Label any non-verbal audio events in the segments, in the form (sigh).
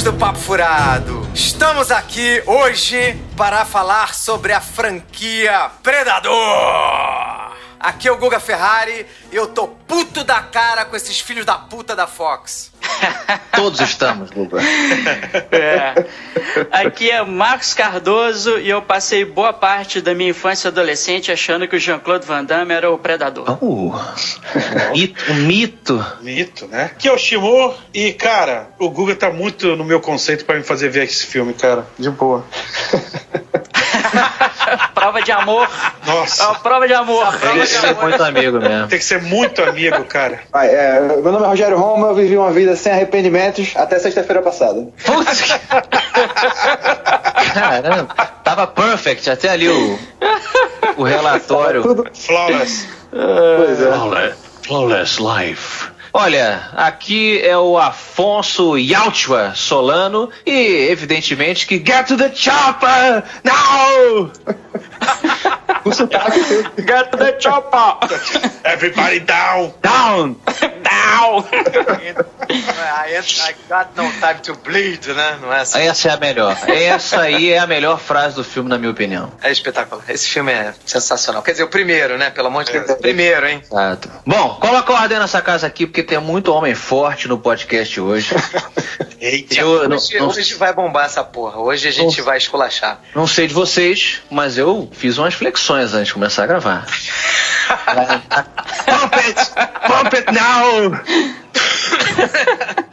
amigos do Papo Furado! Estamos aqui hoje para falar sobre a franquia Predador! Aqui é o Guga Ferrari e eu tô puto da cara com esses filhos da puta da Fox. (laughs) Todos estamos, Guga. É. Aqui é Marcos Cardoso e eu passei boa parte da minha infância e adolescente achando que o Jean-Claude Van Damme era o predador. Uh, mito, mito. Mito, né? Que é o Shimu e, cara, o Guga tá muito no meu conceito pra me fazer ver esse filme, cara. De boa. (laughs) prova de amor. Nossa. É uma prova de amor. Tem que ser muito amigo mesmo. Tem que ser muito amigo, cara. Vai, é, meu nome é Rogério Roma, eu vivi uma vida sem arrependimentos até sexta-feira passada. Putz. Caramba, tava perfect até ali o, o relatório. Flawless. Pois é. Flawless, flawless life. Olha, aqui é o Afonso Yauchua Solano e, evidentemente, que Get to the Chopper! Now! (laughs) Sotaque. Get the chopper. Everybody down! Down! Down. I, I got no time to bleed, né? Não é assim? Essa é a melhor. Essa aí é a melhor frase do filme, na minha opinião. É espetacular. Esse filme é sensacional. Quer dizer, o primeiro, né? Pelo amor de Deus. O primeiro, hein? Exato. Bom, coloca a ordem nessa casa aqui, porque tem muito homem forte no podcast hoje. (laughs) Eita. Eu não, Hoje, não- hoje vai bombar essa porra. Hoje a gente vai esculachar. não sei de vocês, mas eu fiz umas flexões antes de começar a gravar. (laughs) Pump it! Pump it now!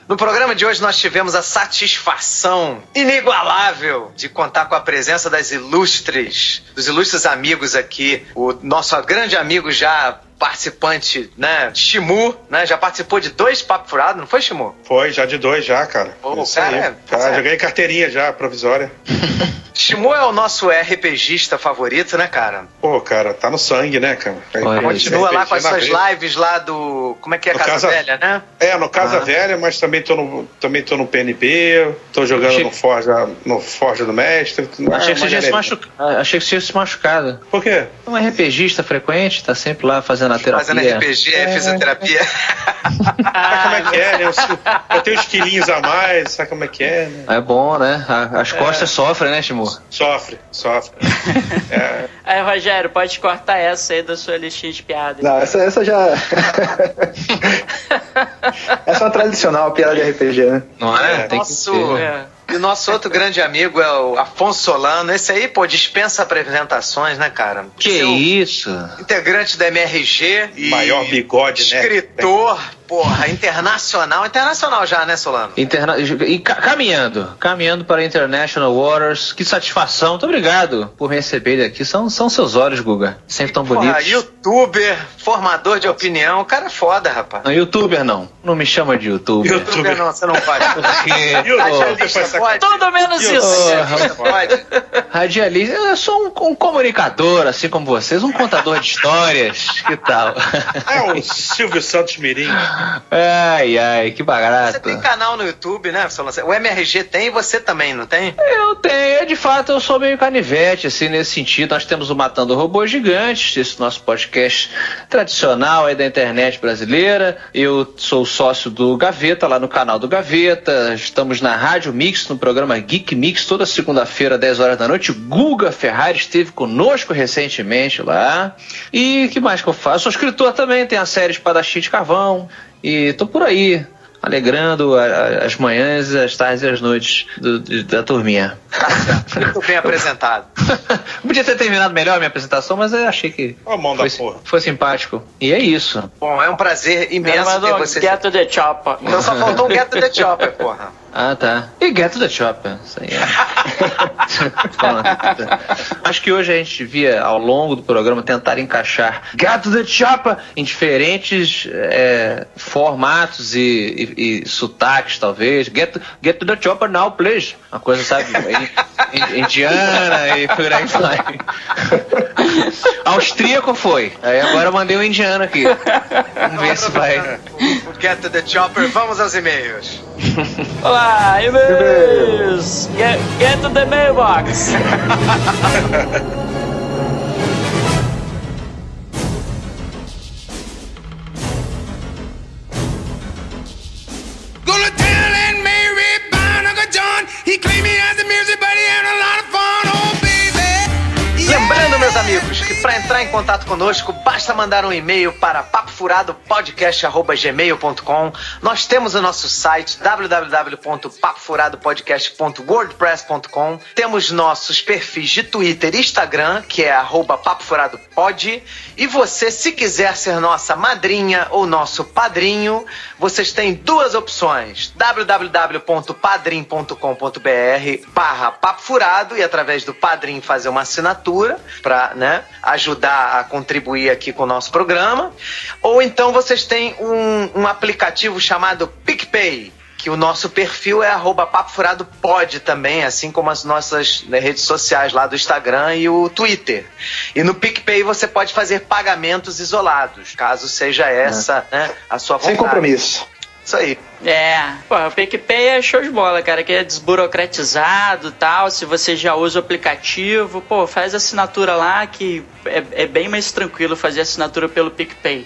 No programa de hoje nós tivemos a satisfação inigualável de contar com a presença das ilustres, dos ilustres amigos aqui. O nosso grande amigo já participante, né, Shimu, né, já participou de dois Papo Furado, não foi, Shimu? Foi, já de dois já, cara. Pô, Isso cara, aí. é- Já, é. já ganhei carteirinha já, provisória. (laughs) Shimu é o nosso RPGista favorito, né, cara? Pô, cara, tá no sangue, né, cara? Olha, Continua lá com as suas lives lá do... Como é que é? No Casa, Casa- Velha, né? É, no Casa Ah. Velha, mas também tô no, também tô no PNP, tô jogando Achei- no, Forja, no Forja do Mestre. Achei que você tinha se machucado. Achei que você tinha se machucado. Por quê? Um RPGista frequente, tá sempre lá fazendo a terapia. Fazendo RPG, fisioterapia. Sabe como é que é, né? Eu, (laughs) tenho uns quilinhos a mais, sabe como é que é, né? É bom, né? As costas sofrem, né, Timur? Sofre, sofre. (laughs) É, Aí, Rogério, pode cortar essa aí da sua listinha de piadas. Não, essa, essa já. (laughs) essa é uma tradicional piada de RPG, né? Não é? É, Tem que ser. É. E o nosso outro grande amigo é o Afonso Solano. Esse aí, pô, dispensa apresentações, né, cara? Que Seu isso? Integrante da MRG e maior bigode, né? escritor, porra, internacional. Internacional já, né, Solano? Interna... E ca- caminhando, caminhando para International Waters. Que satisfação, muito obrigado por me receber aqui. São, são seus olhos, Guga. Sempre tão Porra, bonitos. youtuber, formador de opinião. O cara é foda, rapaz. Não, youtuber não. Não me chama de youtuber. YouTube. Youtuber não, você não pode. E depois essa pode? Tudo menos E o- isso. Radialista pode. radialista, eu sou um, um comunicador, assim como vocês, um contador de histórias. Que tal? É o (laughs) Silvio Santos Mirim. Ai, ai, que Você barato. tem canal no YouTube, né? O MRG tem e você também, não tem? Eu tenho, de fato, eu sou meio canivete, assim, nesse sentido. Nós temos o Matando Robôs Gigantes, esse nosso podcast tradicional aí da internet brasileira. Eu sou sócio do Gaveta, lá no canal do Gaveta. Estamos na Rádio Mix, no programa Geek Mix, toda segunda-feira, 10 horas da noite. Guga Ferrari esteve conosco recentemente lá. E que mais que eu faço? Sou escritor também, tem a série Espadachim de Carvão. E tô por aí. Alegrando a- a- as manhãs, as tardes e as noites do- de- da turminha. (laughs) Muito bem apresentado. (laughs) Podia ter terminado melhor a minha apresentação, mas eu achei que Ó a mão da foi, porra. foi simpático. E é isso. Bom, é um prazer imenso ter você. Get to the chopper. Então só faltou um Get to the Chopper, porra. Ah, tá. E Get to the Chopper. Isso aí é. (laughs) Acho que hoje a gente devia, ao longo do programa, tentar encaixar Get to the Chopper em diferentes é, formatos e, e- e sotaques, talvez. Get, to- get to the Chopper now, please. Uma coisa, sabe, in- in- indiana e por aí vai. (laughs) Austríaco foi. Aí agora eu mandei um indiano aqui. Vamos ver se vai. O Get to the Chopper, vamos aos e-mails. Olá, (laughs) Get, get to the mailbox. Gonna tell Mary John. He claimed he has the music, but he had a lot of fun. Oh, Jones amigos, que para entrar em contato conosco basta mandar um e-mail para papofuradopodcast@gmail.com. Nós temos o nosso site www.papofuradopodcast.wordpress.com. Temos nossos perfis de Twitter e Instagram, que é @papofuradopod. E você, se quiser ser nossa madrinha ou nosso padrinho, vocês têm duas opções: www.padrim.com.br/barra Papo Furado e através do Padrim fazer uma assinatura para né, ajudar a contribuir aqui com o nosso programa. Ou então vocês têm um, um aplicativo chamado PicPay, que o nosso perfil é arroba Papo Furado Pod também, assim como as nossas né, redes sociais lá do Instagram e o Twitter. E no PicPay você pode fazer pagamentos isolados, caso seja essa é. né, a sua vontade. Sem compromisso. Isso aí. É, pô, o PicPay é show de bola, cara, que é desburocratizado tal. Se você já usa o aplicativo, pô, faz assinatura lá que é, é bem mais tranquilo fazer assinatura pelo PicPay.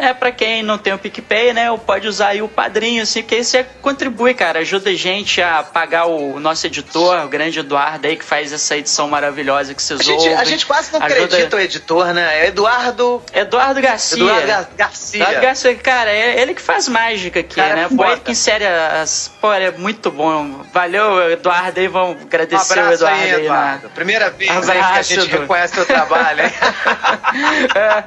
É, para quem não tem o PicPay, né, pode usar aí o padrinho, assim, que aí você contribui, cara. Ajuda a gente a pagar o nosso editor, o grande Eduardo aí, que faz essa edição maravilhosa que vocês a gente, ouvem. A gente quase não Ajuda... acredita o editor, né? É Eduardo. Eduardo Garcia. Eduardo Gar Garcia. Eduardo Garcia, cara, é ele que faz mágica aqui, cara, né? Pô, ele que insere as. Pô, é muito bom. Valeu, Eduardo, aí vamos agradecer um o Eduardo aí, Eduardo. Aí, Primeira vez abraço, aí que a gente Edu. reconhece o trabalho, hein? é.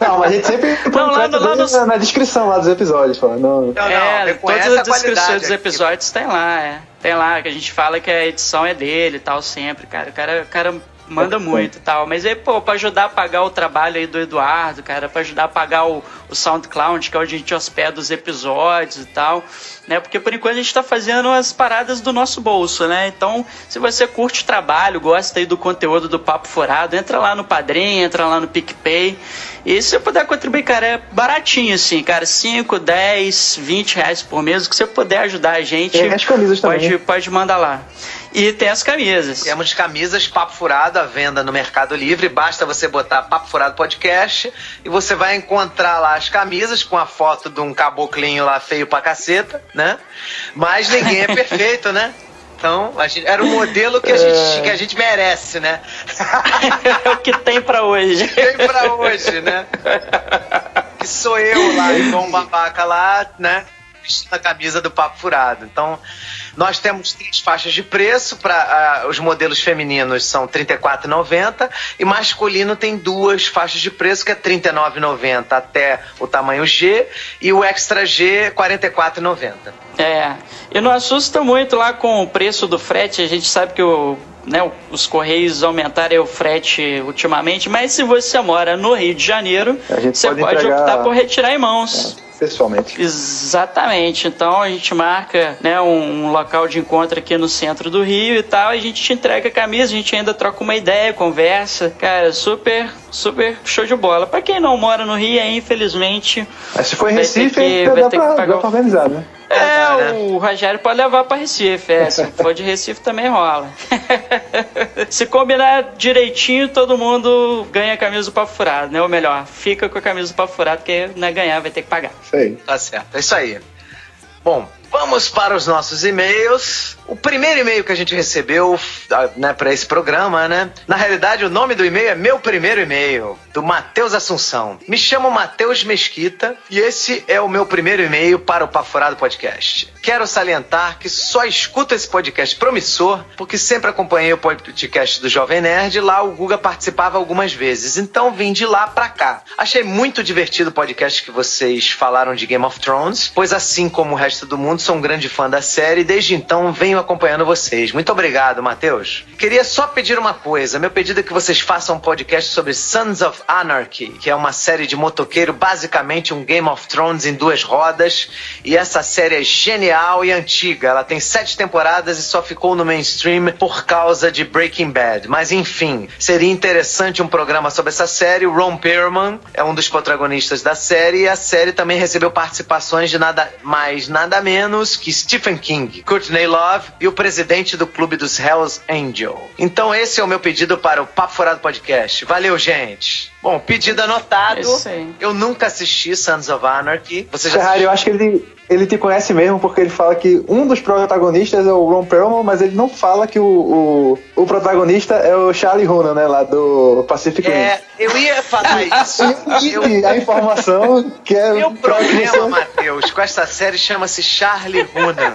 (laughs) Não, mas a gente sempre. Não, lá no, lá no... na, descrição lá dos episódios, pô. Não, não, não é, todas as descrições dos episódios tem lá, é. Tem lá, que a gente fala que a edição é dele e tal, sempre, cara. O cara, o cara manda muito e tal. Mas aí, pô, pra ajudar a pagar o trabalho aí do Eduardo, cara, pra ajudar a pagar o, o SoundCloud, que é onde a gente hospeda os episódios e tal, né? Porque por enquanto a gente tá fazendo as paradas do nosso bolso, né? Então, se você curte o trabalho, gosta aí do conteúdo do Papo Furado, entra lá no Padrim, entra lá no PicPay. E se você puder contribuir, cara, é baratinho assim, cara, 5, 10, 20 reais por mês, o que você puder ajudar a gente, e as camisas pode, também. pode mandar lá. E tem as camisas. Temos camisas Papo Furado à venda no Mercado Livre. Basta você botar Papo Furado Podcast e você vai encontrar lá as camisas com a foto de um caboclinho lá feio pra caceta, né? Mas ninguém é (laughs) perfeito, né? Então, gente, era o modelo que a, gente, que a gente merece, né? (laughs) é o que tem para hoje. Tem para hoje, né? (laughs) Que sou eu lá, igual um babaca lá, né? Na camisa do Papo Furado. Então, nós temos três faixas de preço para uh, os modelos femininos são R$ 34,90 e masculino tem duas faixas de preço que é R$ 39,90 até o tamanho G e o extra G R$ 44,90. É, e não assusta muito lá com o preço do frete, a gente sabe que o né, os Correios aumentaram o frete ultimamente, mas se você mora no Rio de Janeiro, você pode, pode entregar... optar por retirar em mãos. É pessoalmente. Exatamente. Então a gente marca né, um, um, local de encontro aqui no centro do Rio e tal, e a gente te entrega a camisa, a gente ainda troca uma ideia, conversa. Cara, super, super show de bola. Para quem não mora no Rio, infelizmente. Mas se for em Recife, que, vai ter pra, que pagar. Dá pra organizar, né? É, o Rogério pode levar para Recife, é. Se for de Recife também rola. (laughs) Se combinar direitinho, todo mundo ganha a camisa do papo furado, né? Ou melhor, fica com a camisa do papo furado, porque não é ganhar, vai ter que pagar. Isso aí. Tá certo, é isso aí. Bom, vamos para os nossos e-mails. O primeiro e-mail que a gente recebeu né, para esse programa, né? Na realidade, o nome do e-mail é Meu Primeiro E-mail, do Matheus Assunção. Me chamo Matheus Mesquita e esse é o meu primeiro e-mail para o Paforado Podcast. Quero salientar que só escuto esse podcast promissor porque sempre acompanhei o podcast do Jovem Nerd. Lá o Guga participava algumas vezes, então vim de lá para cá. Achei muito divertido o podcast que vocês falaram de Game of Thrones, pois assim como o resto do mundo, sou um grande fã da série e desde então venho acompanhando vocês. Muito obrigado, Matheus. Queria só pedir uma coisa. Meu pedido é que vocês façam um podcast sobre Sons of Anarchy, que é uma série de motoqueiro, basicamente um Game of Thrones em duas rodas. E essa série é genial e antiga. Ela tem sete temporadas e só ficou no mainstream por causa de Breaking Bad. Mas enfim, seria interessante um programa sobre essa série. O Ron Perlman é um dos protagonistas da série e a série também recebeu participações de nada mais, nada menos que Stephen King, Courtney Love e o presidente do clube dos Hells Angel. Então esse é o meu pedido para o Papo Furado Podcast. Valeu, gente! Bom, pedido anotado. Eu nunca assisti Sons of Anarchy. Você já Ferrari, eu acho que ele ele te conhece mesmo porque ele fala que um dos protagonistas é o Ron Perlman, mas ele não fala que o, o, o protagonista é o Charlie Hunnam, né, lá do Pacific Rim. É, eu ia falar (laughs) isso. eu, a informação que é... Meu problema, Matheus, com essa série chama-se Charlie Hunnam,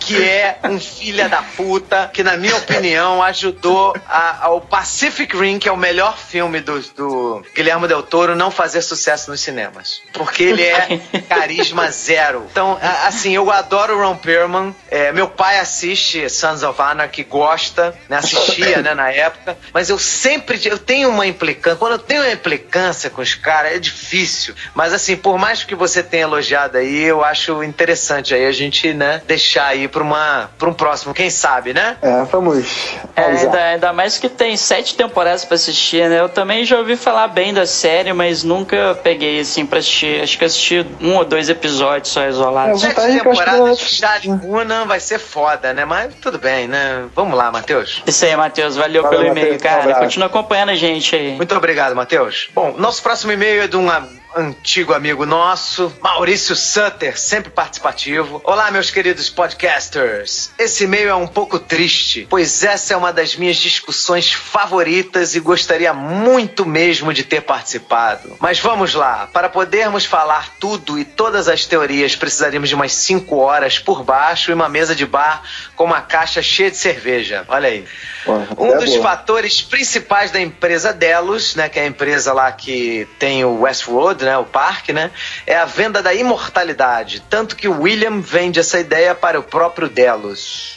que é um filho da puta que, na minha opinião, ajudou a, ao Pacific Rim, que é o melhor filme do, do Guilherme Del Toro, não fazer sucesso nos cinemas. Porque ele é (laughs) carisma zero. Então, assim, eu adoro o Ron Perlman. É, meu pai assiste Sons of Anarchy, gosta, né, assistia né, na época. Mas eu sempre eu tenho uma implicância. Quando eu tenho uma implicância com os caras, é difícil. Mas assim, por mais que você tenha elogiado aí, eu acho interessante aí a gente, né, deixar aí pra, uma, pra um próximo, quem sabe, né? É, vamos. É, ainda, ainda mais que tem sete temporadas para assistir, né? Eu também já ouvi falar bem da série, mas nunca peguei assim pra assistir. Acho que assisti um ou dois episódios só isolados. É, Sete temporadas de Charlie Hunnam vai ser foda, né? Mas tudo bem, né? Vamos lá, Matheus. Isso aí, Matheus. Valeu, Valeu pelo e-mail, cara. Continua acompanhando a gente aí. Muito obrigado, Matheus. Bom, nosso próximo e-mail é de uma antigo amigo nosso, Maurício Sutter, sempre participativo. Olá, meus queridos podcasters. Esse e-mail é um pouco triste, pois essa é uma das minhas discussões favoritas e gostaria muito mesmo de ter participado. Mas vamos lá, para podermos falar tudo e todas as teorias, precisaríamos de umas 5 horas por baixo e uma mesa de bar com uma caixa cheia de cerveja. Olha aí. Um é dos fatores principais da empresa Delos, né, que é a empresa lá que tem o Westworld, né, o parque, né, é a venda da imortalidade. Tanto que o William vende essa ideia para o próprio Delos.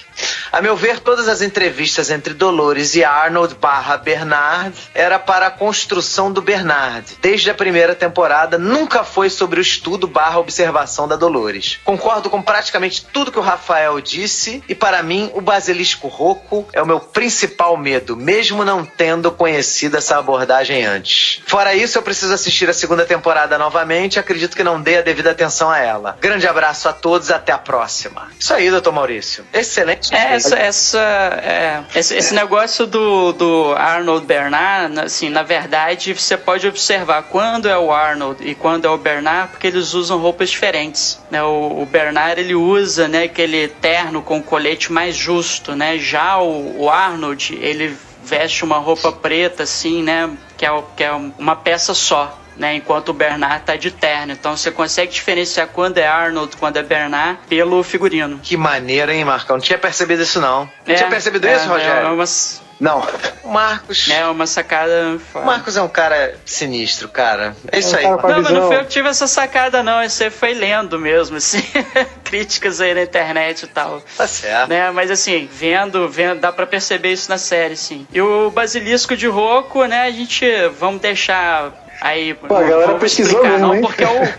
A meu ver, todas as entrevistas entre Dolores e Arnold barra Bernard era para a construção do Bernard. Desde a primeira temporada, nunca foi sobre o estudo barra observação da Dolores. Concordo com praticamente tudo que o Rafael disse e para mim o basilisco roco é o meu principal medo, mesmo não tendo conhecido essa abordagem antes. Fora isso, eu preciso assistir a segunda temporada novamente acredito que não dei a devida atenção a ela. Grande abraço a todos, até a próxima. Isso aí, doutor Maurício. Excelente é, essa, essa, é, esse, esse, negócio do, do Arnold Bernard, assim, na verdade, você pode observar quando é o Arnold e quando é o Bernard, porque eles usam roupas diferentes. Né? O, o Bernard ele usa né, aquele terno com colete mais justo, né? Já o, o Arnold ele veste uma roupa preta, assim, né? Que é, que é uma peça só né? Enquanto o Bernard tá de terno. Então você consegue diferenciar quando é Arnold, quando é Bernard, pelo figurino. Que maneira, hein, Marcão? Não tinha percebido isso, não. Não é, tinha percebido é, isso, Rogério? É umas... Não. O Marcos. É uma sacada. O Marcos é um cara sinistro, cara. É isso aí. não, mas não foi eu que tive essa sacada, não. Você foi lendo mesmo, assim. (laughs) Críticas aí na internet e tal. Tá certo. Né? Mas assim, vendo, vendo, dá pra perceber isso na série, sim. E o Basilisco de Roco, né? A gente. Vamos deixar Aí, Pô, a galera pesquisou mesmo, não, hein? porque é o.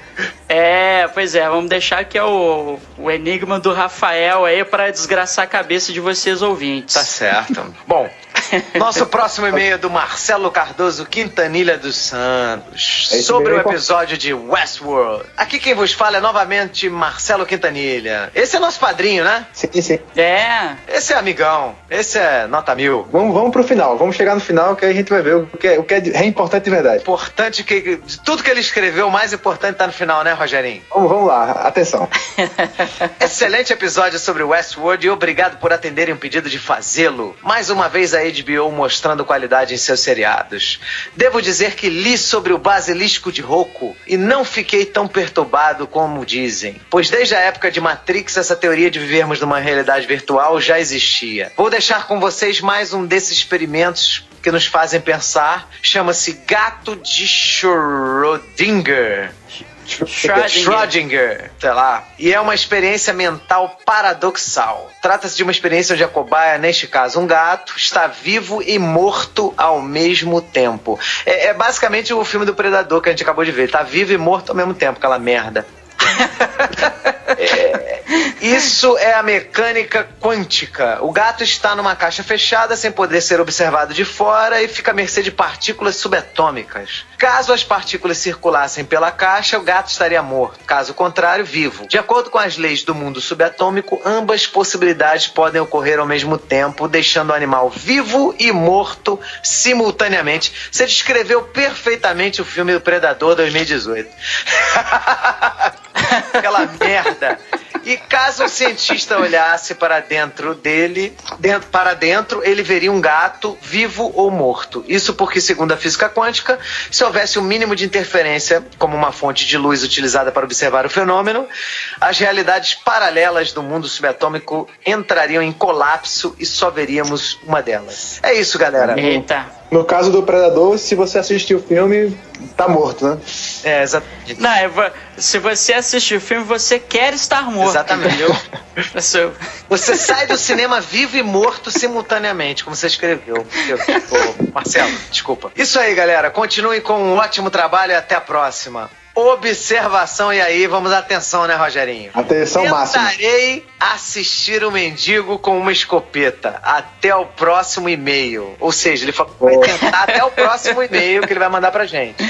É, pois é, vamos deixar que é o, o enigma do Rafael aí para desgraçar a cabeça de vocês ouvintes. Tá certo. Bom, nosso próximo e-mail é do Marcelo Cardoso Quintanilha dos Santos. É sobre o episódio de Westworld. Aqui quem vos fala é novamente Marcelo Quintanilha. Esse é nosso padrinho, né? Sim, sim. É. Esse é amigão. Esse é nota mil. Vamos, vamos pro final. Vamos chegar no final que aí a gente vai ver o que é, o que é importante de verdade. Importante que. Tudo que ele escreveu, o mais importante tá no final, né, Rogerinho? Vamos, vamos lá. Atenção. (laughs) Excelente episódio sobre Westworld e obrigado por atenderem o pedido de fazê-lo. Mais uma vez a HBO mostrando qualidade em seus seriados. Devo dizer que li sobre o basilisco de Roku e não fiquei tão perturbado como dizem, pois desde a época de Matrix essa teoria de vivermos numa realidade virtual já existia. Vou deixar com vocês mais um desses experimentos que nos fazem pensar. Chama-se Gato de Schrödinger. Schrödinger. Schrödinger, sei lá. E é uma experiência mental paradoxal. Trata-se de uma experiência onde a cobaia, neste caso um gato, está vivo e morto ao mesmo tempo. É, é basicamente o filme do Predador que a gente acabou de ver. Ele tá vivo e morto ao mesmo tempo, aquela merda. É, isso é a mecânica quântica. O gato está numa caixa fechada sem poder ser observado de fora e fica à mercê de partículas subatômicas. Caso as partículas circulassem pela caixa, o gato estaria morto. Caso contrário, vivo. De acordo com as leis do mundo subatômico, ambas possibilidades podem ocorrer ao mesmo tempo, deixando o animal vivo e morto simultaneamente. Você descreveu perfeitamente o filme do Predador 2018. (laughs) (laughs) Aquela merda. E caso o cientista olhasse para dentro dele, dentro, para dentro, ele veria um gato vivo ou morto. Isso porque, segundo a física quântica, se houvesse o um mínimo de interferência, como uma fonte de luz utilizada para observar o fenômeno, as realidades paralelas do mundo subatômico entrariam em colapso e só veríamos uma delas. É isso, galera. Eita. No caso do Predador, se você assistir o filme, tá morto, né? É, exatamente. Não, é, se você assistir o filme, você quer estar morto. Exatamente. você... (laughs) você sai do cinema vivo e morto simultaneamente, como você escreveu. Eu, oh, Marcelo, desculpa. Isso aí, galera. Continuem com um ótimo trabalho e até a próxima observação. E aí, vamos atenção, né, Rogerinho? Atenção máxima. Tentarei assistir o mendigo com uma escopeta até o próximo e-mail. Ou seja, ele vai tentar até o próximo e-mail que ele vai mandar pra gente.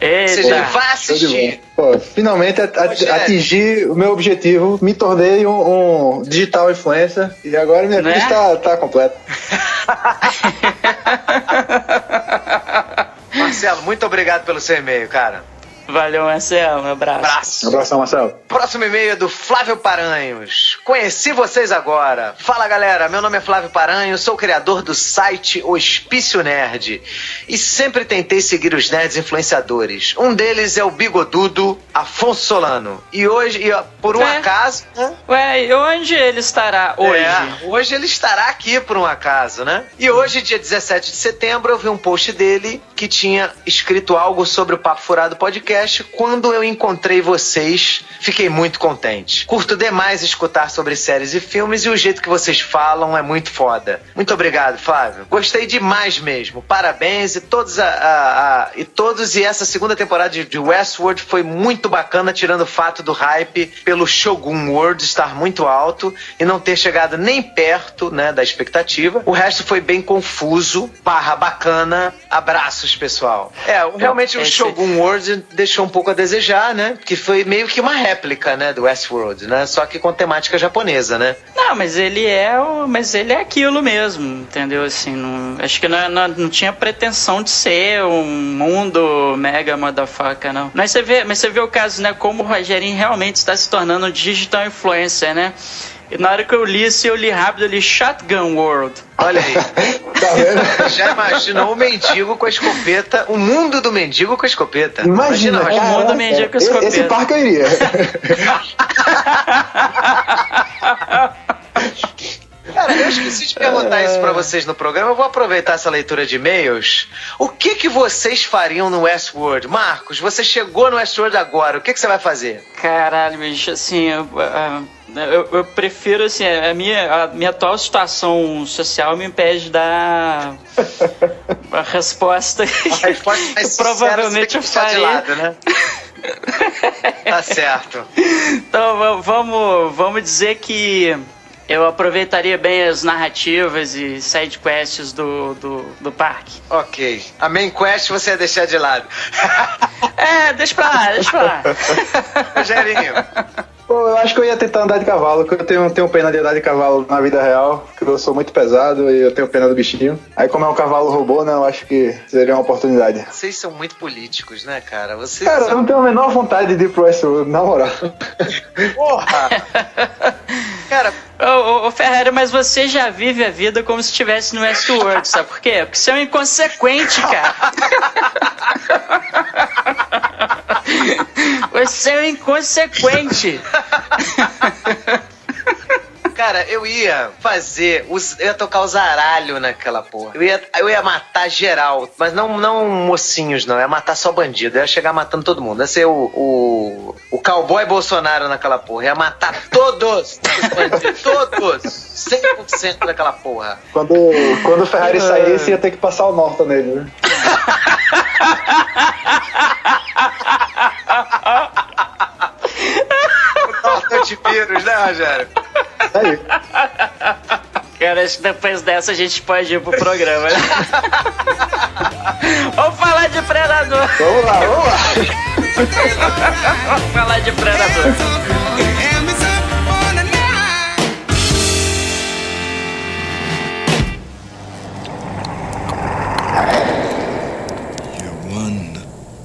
Eita. Ou seja, ele vai assistir. Pô, finalmente atingi o meu objetivo, me tornei um, um digital influencer e agora minha né? vida está tá completa. (laughs) Marcelo, muito obrigado pelo seu e-mail, cara. Valeu, Marcel. Um abraço. Abraço. Um abraço, Marcel. Próximo e-mail é do Flávio Paranhos. Conheci vocês agora. Fala, galera. Meu nome é Flávio Paranhos, sou criador do site Hospício Nerd e sempre tentei seguir os nerds influenciadores. Um deles é o bigodudo Afonso Solano. E hoje, e por um é. acaso. Né? Ué, e onde ele estará hoje? É, hoje ele estará aqui por um acaso, né? E hoje, dia 17 de setembro, eu vi um post dele que tinha escrito algo sobre o Papo Furado Podcast. Quando eu encontrei vocês, fiquei muito contente. Curto demais escutar sobre séries e filmes e o jeito que vocês falam é muito foda. Muito obrigado, Flávio. Gostei demais mesmo. Parabéns e todos, a, a, a, e todos e essa segunda temporada de, Westworld foi muito bacana, tirando o fato do hype pelo Shogun World estar muito alto e não ter chegado nem perto né, da expectativa. O resto foi bem confuso, barra bacana. Abraços, pessoal. É, então, realmente o Shogun World deixou um pouco a desejar, né? Que foi meio que uma réplica, né, do Westworld, né? Só que com temática japonesa, né? Não, mas ele é o, mas ele é aquilo mesmo, entendeu? Assim, não, acho que não, é, não, não tinha pretensão pretensão de ser um mundo mega motherfucker, não. Mas você vê, mas você vê o caso, né? Como o Rogerinho realmente está se tornando um digital influencer, né? E na hora que eu li isso, eu li rápido, eu li Shotgun World. Olha aí. (laughs) tá vendo? Já imaginou o mendigo com a escopeta, o mundo do mendigo com a escopeta. Imagina, Imagina o mundo do mendigo com a escopeta. Esse parque eu iria. (laughs) (laughs) Cara, eu esqueci de perguntar isso para vocês no programa. Eu vou aproveitar essa leitura de e-mails. O que, que vocês fariam no Westworld? Marcos, você chegou no Westworld agora. O que, que você vai fazer? Caralho, bicho, assim. Eu, ah, eu, eu prefiro, assim, a minha, a minha atual situação social me impede de dar (laughs) a resposta. A resposta mais (laughs) sincera, provavelmente eu faria. De lado, né? (laughs) tá certo. Então vamos, vamos dizer que eu aproveitaria bem as narrativas e side quests do, do, do parque. Ok. A main quest você ia deixar de lado. (laughs) é, deixa pra lá, deixa pra lá. (laughs) Rogerinho. Pô, eu acho que eu ia tentar andar de cavalo, porque eu tenho, tenho pena de andar de cavalo na vida real, porque eu sou muito pesado e eu tenho pena do bichinho. Aí, como é um cavalo robô, né, eu acho que seria uma oportunidade. Vocês são muito políticos, né, cara? Vocês cara, são... eu não tenho a menor vontade de ir pro Westworld, na moral. Porra! (laughs) cara, Ô, ô, mas você já vive a vida como se estivesse no Westworld, sabe por quê? Porque você é um inconsequente, cara. (laughs) Você é um inconsequente. (laughs) Cara, eu ia fazer. Os, eu ia tocar o zaralho naquela porra. Eu ia, eu ia matar geral. Mas não, não mocinhos, não. Eu ia matar só bandido. Eu ia chegar matando todo mundo. Ia ser o, o, o cowboy Bolsonaro naquela porra. Eu ia matar todos! (laughs) todos! 100% daquela porra. Quando, quando o Ferrari saísse, ia ter que passar o Norton nele, né? (laughs) Matante vírus, né, Rogério? Isso aí. Cara, acho que depois dessa a gente pode ir pro programa, né? (laughs) vamos falar de predador. Vamos lá, vamos lá. vamos falar de predador.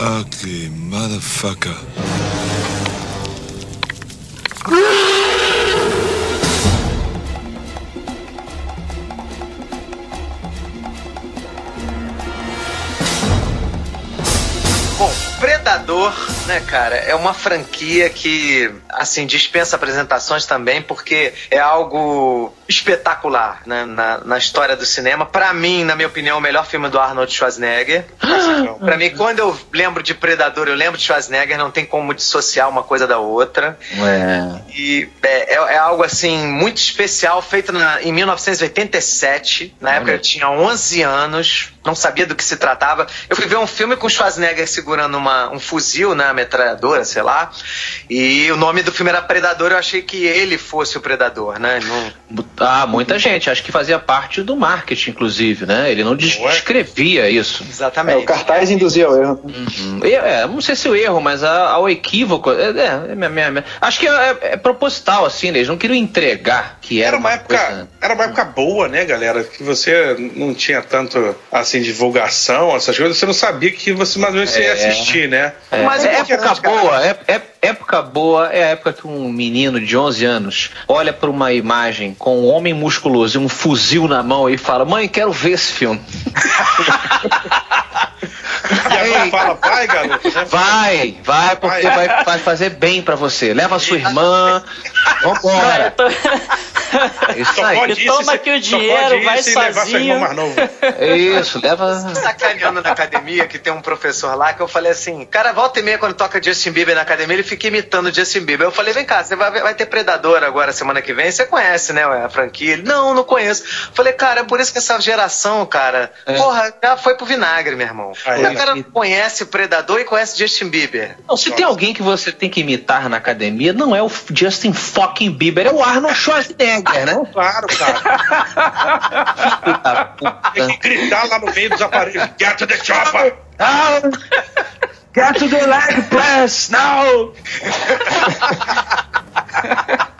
ugly motherfucker. Né, cara, é uma franquia que, assim, dispensa apresentações também, porque é algo espetacular né, na, na história do cinema. Para mim, na minha opinião, o melhor filme do Arnold Schwarzenegger. (gasps) Para mim, quando eu lembro de Predador, eu lembro de Schwarzenegger, não tem como dissociar uma coisa da outra. É. E é, é, é algo, assim, muito especial, feito na, em 1987. Na época eu tinha 11 anos não sabia do que se tratava. Eu fui ver um filme com Schwarzenegger segurando uma, um fuzil na né, metralhadora, sei lá. E o nome do filme era Predador, eu achei que ele fosse o Predador, né? Não... Ah, muita gente, acho que fazia parte do marketing, inclusive, né? Ele não descrevia isso. Exatamente. É, o cartaz induzia o erro. Uhum. É, não sei se o erro, mas ao equívoco. É, é, é, acho que é, é, proposital, assim, né? eles não queriam entregar que era, era uma, uma época. Coisa... Era uma época boa, né, galera? Que você não tinha tanto. Assim, divulgação, essas coisas, você não sabia que você mais ou menos é, ia assistir, né? É. Mas é época boa, é, é, época boa é a época que um menino de 11 anos olha para uma imagem com um homem musculoso e um fuzil na mão e fala: Mãe, quero ver esse filme. E agora fala, vai, garoto. Né? Vai, vai, porque vai, vai, vai fazer bem para você. Leva a sua irmã. Vambora. Isso aí. E toma aqui o dinheiro, vai sozinho. Isso, leva. Sacaneando na academia, que tem um professor lá que eu falei assim: cara, volta e meia quando toca Justin Bieber na academia, ele fica imitando Justin Bieber. Eu falei: vem cá, você vai, vai ter Predador agora semana que vem? Você conhece, né, a franquia? Ele, não, não conheço. Eu falei, cara, é por isso que essa geração, cara, é. porra, já foi pro vinagre, meu irmão. Aí, o cara não conhece Predador e conhece Justin Bieber. Não, se Nossa. tem alguém que você tem que imitar na academia, não é o Justin fucking Bieber, é o Arnold Schwarzenegger, né? (laughs) Claro, cara. tem que gritar lá no meio dos aparelhos: Get to the chopper! Now! Get to the leg press! Now!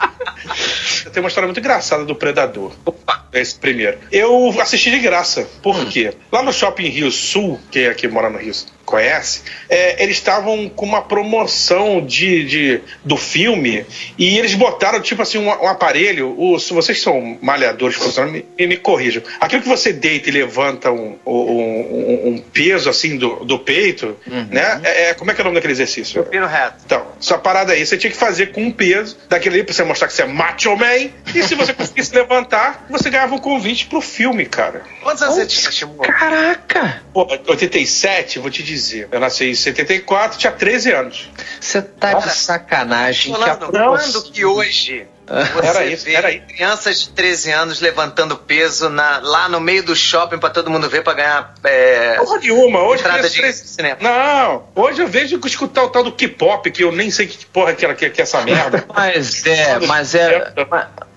(laughs) (laughs) Tem uma história muito engraçada do Predador. Opa, esse primeiro. Eu assisti de graça. Por hum. quê? Lá no Shopping Rio Sul, quem aqui mora no Rio conhece, é, eles estavam com uma promoção de, de, do filme e eles botaram, tipo assim, um, um aparelho. O, se vocês são malhadores, me, me corrijam. Aquilo que você deita e levanta um, um, um peso assim do, do peito, uhum. né? É, é, como é que é o nome daquele exercício? Supino reto. Então, essa parada aí, você tinha que fazer com um peso daquele ali pra você mostrar que você é macho man. E se você conseguisse levantar, você ganhava um convite pro filme, cara. Quantos anos você tinha, Caraca! Pô, 87, vou te dizer. Eu nasci em 74, tinha 13 anos. Você tá Nossa. de sacanagem. Falando, que quando que hoje você era isso, era isso. crianças de 13 anos levantando peso na, lá no meio do shopping para todo mundo ver para ganhar é, porra nenhuma. Hoje entrada de 13... cinema. Não, hoje eu vejo escutar o tal do K-pop, que eu nem sei que porra que, que, que é essa merda. (laughs) mas é, mas é.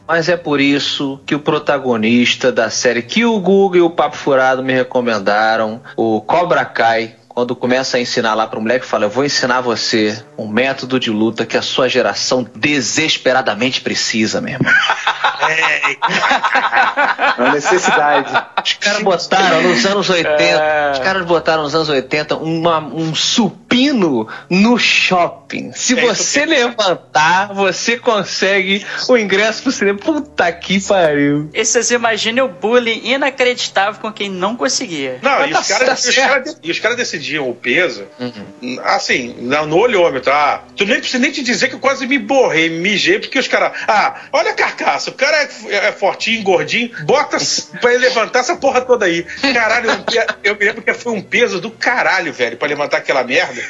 Mas é por isso que o protagonista da série que o Google e o Papo Furado me recomendaram, o Cobra Kai, quando começa a ensinar lá para o moleque, fala: Eu vou ensinar você um método de luta que a sua geração desesperadamente precisa, meu irmão. (laughs) É, uma necessidade. Os caras botaram nos anos 80, é... os caras botaram nos anos 80 uma, um supino no shopping. Se é você levantar, você consegue o ingresso pro cinema. Puta que pariu. E vocês imaginem o bullying inacreditável com quem não conseguia. Não, e os, tá, caras, tá e os caras decidiram mediam o peso, uhum. assim, no olhômetro, ah, tu nem precisa nem te dizer que eu quase me borrei, mijei, porque os caras, ah, olha a carcaça, o cara é, é fortinho, gordinho, bota (laughs) pra ele levantar essa porra toda aí. Caralho, eu, eu me lembro que foi um peso do caralho, velho, pra levantar aquela merda.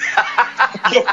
Eu,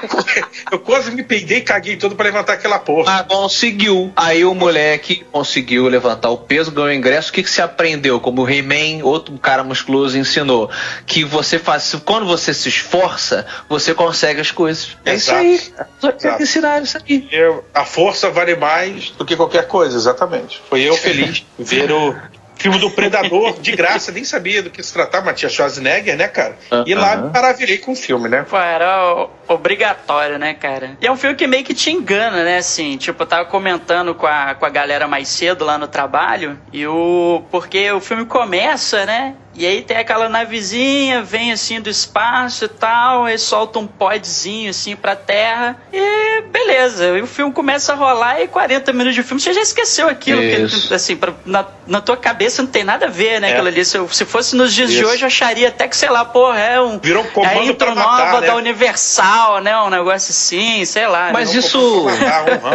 eu quase me peidei e caguei todo pra levantar aquela porra. Ah, conseguiu. Aí o moleque conseguiu levantar o peso, ganhou ingresso. O que, que você aprendeu? Como o He-Man, outro cara musculoso, ensinou. Que você faz. Quando você se esforça, você consegue as coisas. É Exato. isso aí. Só que ensinar isso aí. Eu, a força vale mais do que qualquer coisa, exatamente. Foi eu feliz ver o filme do Predador, de graça, nem sabia do que se tratava, mas tinha Schwarzenegger, né, cara? E lá me maravilhei com o filme, né? Pô, era obrigatório, né, cara? E é um filme que meio que te engana, né, assim, tipo, eu tava comentando com a, com a galera mais cedo lá no trabalho, e o... porque o filme começa, né, e aí tem aquela navezinha, vem assim do espaço e tal, aí solta um podzinho assim pra terra. E beleza. E o filme começa a rolar e 40 minutos de filme você já esqueceu aquilo. Que, assim, pra, na, na tua cabeça não tem nada a ver, né? É. Aquilo ali. Se, se fosse nos dias Isso. de hoje, eu acharia até que, sei lá, porra, é um. Virou um é a intro nova né? da Universal, né? Um negócio assim, sei lá. Mas né? isso. Um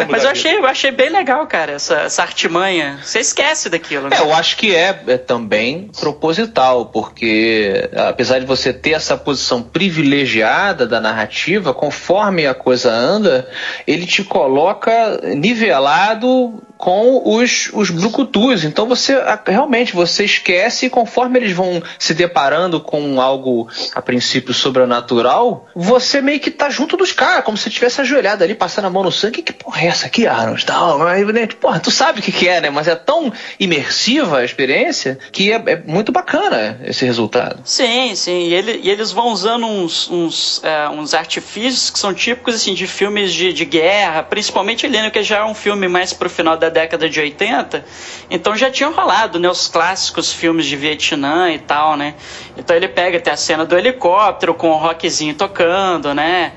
Mas eu achei, eu achei bem legal, cara, essa, essa artimanha. Você esquece daquilo. Né? É, eu acho que é, é também proposital, porque apesar de você ter essa posição privilegiada da narrativa, conforme a coisa anda, ele te coloca nivelado com os, os brucutus. Então você realmente você esquece e conforme eles vão se deparando com algo a princípio sobrenatural, você meio que tá junto dos caras, como se tivesse ajoelhado ali, passando a mão no sangue. Que porra é essa aqui, Arnold? Tal, mas, né, porra, tu sabe o que, que é, né? Mas é tão imersiva a experiência que é, é muito bacana esse resultado. Sim, sim. E, ele, e eles vão usando uns, uns, é, uns artifícios que são típicos assim, de filmes de, de guerra, principalmente Helena, que já é um filme mais pro final da da década de 80, então já tinham rolado, né, os clássicos filmes de Vietnã e tal, né? Então ele pega até a cena do helicóptero com o rockzinho tocando, né?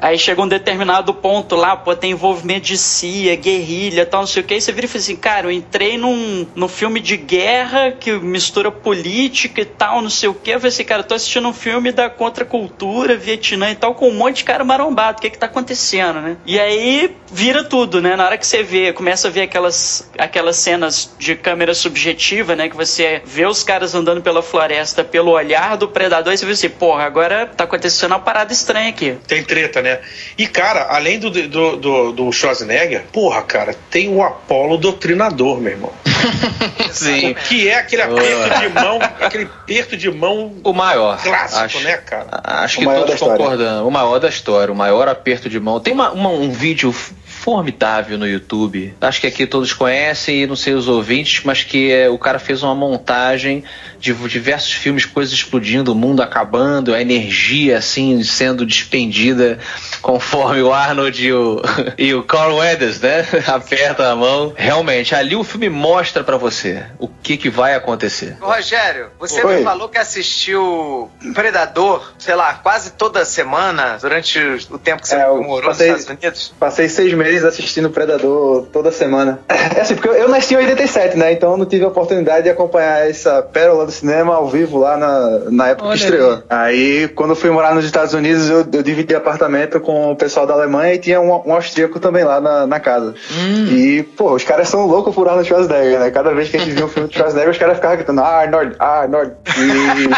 Aí chega um determinado ponto lá, pô, tem envolvimento de CIA, guerrilha tal, não sei o que. Aí você vira e fala assim, cara, eu entrei num, num filme de guerra que mistura política e tal, não sei o que. Eu falei assim, cara, eu tô assistindo um filme da contracultura, Vietnã e tal, com um monte de cara marombado. O que que tá acontecendo, né? E aí vira tudo, né? Na hora que você vê, começa a ver aquelas, aquelas cenas de câmera subjetiva, né? Que você vê os caras andando pela floresta pelo olhar do predador e você vê assim, porra, agora tá acontecendo uma parada estranha aqui. Tem treta, né? Né? E, cara, além do, do, do, do Schwarzenegger, porra, cara, tem o Apolo Doutrinador, meu irmão. (laughs) Sim. O que é aquele aperto de mão, aquele aperto de mão o maior clássico, acho, né, cara? Acho o que todos concordam. O maior da história, o maior aperto de mão. Tem uma, uma, um vídeo formidável no YouTube. Acho que aqui todos conhecem, não sei os ouvintes, mas que é, o cara fez uma montagem de diversos filmes, coisas explodindo, o mundo acabando, a energia assim sendo despendida (laughs) conforme o Arnold e o, (laughs) e o Carl Weathers, né? (laughs) Apertam a mão. Realmente, ali o filme mostra para você o que, que vai acontecer. Rogério, você Oi. me falou que assistiu Predador, sei lá, quase toda semana durante o tempo que você é, morou passei, nos Estados Unidos? Passei seis meses assistindo Predador toda semana. É assim, porque eu nasci em 87, né? Então eu não tive a oportunidade de acompanhar essa pérola do cinema ao vivo lá na, na época Olha que estreou. Aí. aí, quando eu fui morar nos Estados Unidos, eu, eu dividi apartamento com o pessoal da Alemanha e tinha um, um austríaco também lá na, na casa. Hum. E, pô, os caras são loucos por Arnold Schwarzenegger, né? Cada vez que a gente via um filme de Schwarzenegger, os caras ficavam gritando Arnold, Arnold. E...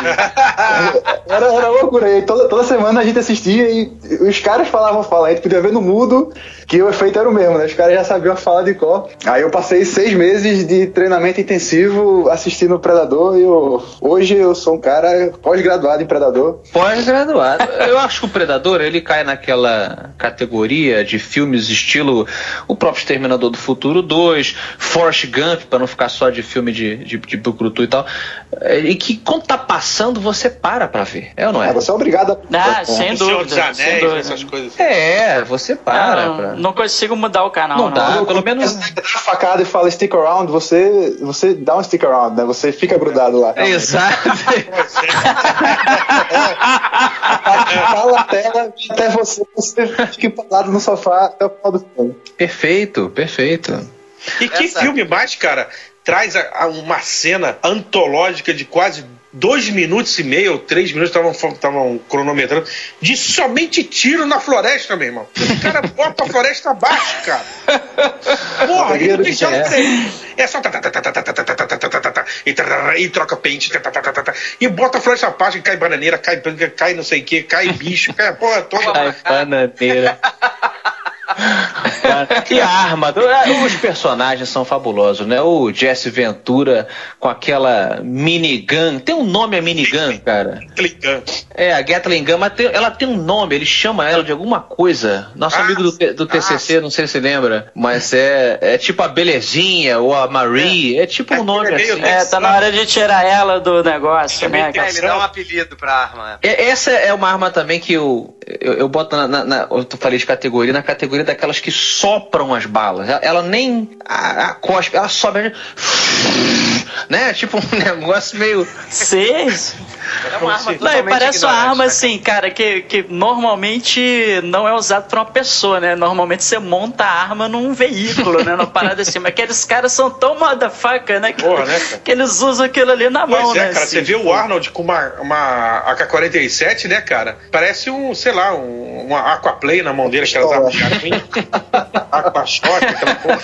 (laughs) era, era loucura. E toda, toda semana a gente assistia e os caras falavam fala, a gente podia ver no mudo que o efeito era o mesmo, né? Os caras já sabiam a fala de cor. Aí eu passei seis meses de treinamento intensivo assistindo o Predador e eu, hoje eu sou um cara pós-graduado em Predador. Pós-graduado. eu acho que o Predador ele cai naquela categoria de filmes estilo o próprio Exterminador do Futuro 2, Forrest Gump, para não ficar só de filme de, de, de Bucrutu e tal. É, e que quando tá passando você para pra ver. É ou não é? é você é obrigado a. Ah, sem dúvida. Anéis, sem dúvida. essas coisas. É, você para. Não, pra... não consigo mudar o canal. Não, não. dá, pelo menos. Você dá facada e fala stick around, você, você dá um stick around, né? Você fica grudado lá. É, exato. Fala a tela até você, você fica parado no sofá até o final do filme. Perfeito, perfeito. E que Essa... filme mais, cara, traz a, a uma cena antológica de quase dois minutos e meio, ou três minutos, estavam cronometrando, de somente tiro na floresta, meu irmão. O cara bota a floresta abaixo, cara. Porra, e não deixa É só. E troca pente. E bota a floresta abaixo, e cai bananeira, cai, cai não sei o que, cai bicho, cai porra toda. Cai bananeira. (laughs) e a arma, é, os personagens são fabulosos, né? O Jesse Ventura com aquela minigun, tem um nome a minigun, cara. Gatling É, a Gatling Gun, mas tem, ela tem um nome, ele chama ela de alguma coisa. Nosso ah, amigo do, do TCC, ah, não sei se lembra, mas é, é tipo a Belezinha ou a Marie, é, é tipo um nome assim. É, tá na hora de tirar ela do negócio, né? É, ele dá um apelido pra arma. É, essa é uma arma também que eu, eu, eu boto na, na, na, eu falei de categoria, na categoria daquelas que sopram as balas. Ela, ela nem a, a cospe, ela sobe né? Tipo um (laughs) negócio meio. Sei. É uma arma não, parece uma arma né? assim, cara, que, que normalmente não é usado pra uma pessoa, né? Normalmente você monta a arma num veículo, né? Numa parada assim. Mas aqueles caras são tão motherfucker, né? Que, Porra, né que eles usam aquilo ali na mão, pois é, né? cara, assim, você vê o Arnold com uma, uma AK-47, né, cara? Parece um, sei lá, um, uma Aquaplay na mão dele, aquelas armas (laughs) Aquashot, aquela porra.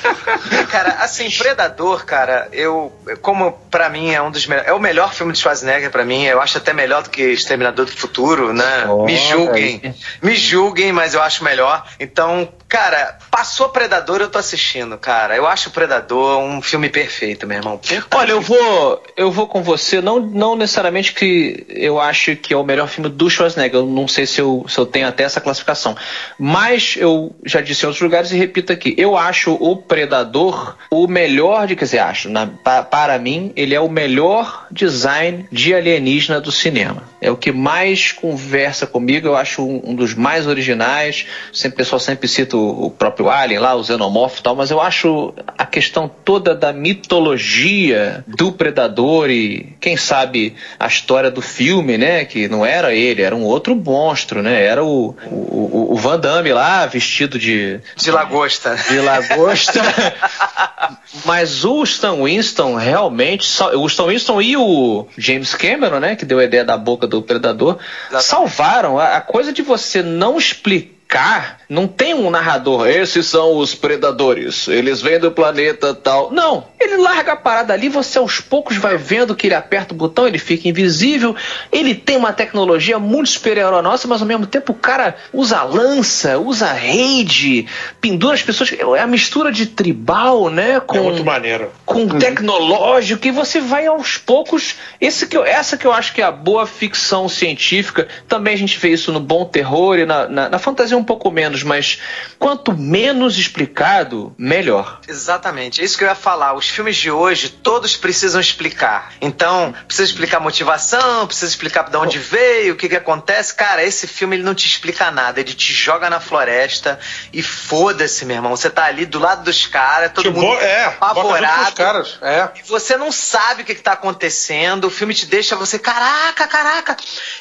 Cara, assim, Predador, cara, eu, como pra mim é um dos é o melhor filme de Schwarzenegger pra mim, eu acho até melhor do que Exterminador do Futuro, né? Oh, me julguem, me julguem, mas eu acho melhor. Então, Cara, passou Predador, eu tô assistindo, cara. Eu acho Predador um filme perfeito, meu irmão. Olha, eu vou, eu vou com você, não, não necessariamente que eu acho que é o melhor filme do Schwarzenegger, eu não sei se eu, se eu tenho até essa classificação. Mas eu já disse em outros lugares e repito aqui, eu acho o Predador o melhor de, quer dizer, acho, na, pa, para mim, ele é o melhor design de alienígena do cinema. É o que mais conversa comigo, eu acho um, um dos mais originais, sempre, o pessoal sempre cita o próprio Alien lá, o Xenomorfo e tal, mas eu acho a questão toda da mitologia do Predador e, quem sabe, a história do filme, né? Que não era ele, era um outro monstro, né? Era o, o, o Van Damme lá, vestido de... De lagosta. De lagosta. (laughs) mas o Stan Winston realmente... O Stan Winston e o James Cameron, né? Que deu a ideia da boca do Predador, Exatamente. salvaram a, a coisa de você não explicar K, não tem um narrador, esses são os predadores, eles vêm do planeta tal. Não, ele larga a parada ali, você aos poucos vai vendo que ele aperta o botão, ele fica invisível, ele tem uma tecnologia muito superior à nossa, mas ao mesmo tempo o cara usa lança, usa rede, pendura as pessoas, é a mistura de tribal, né, com é muito maneiro. com uhum. tecnológico e você vai aos poucos, esse que eu, essa que eu acho que é a boa ficção científica, também a gente vê isso no bom terror e na, na, na fantasia um pouco menos, mas quanto menos explicado, melhor. Exatamente, é isso que eu ia falar. Os filmes de hoje, todos precisam explicar. Então, precisa explicar a motivação, precisa explicar de onde veio, o que, que acontece. Cara, esse filme ele não te explica nada, ele te joga na floresta e foda-se, meu irmão. Você tá ali do lado dos caras, todo tipo, mundo é, apavorado. Caras, é. E você não sabe o que, que tá acontecendo, o filme te deixa você, caraca, caraca.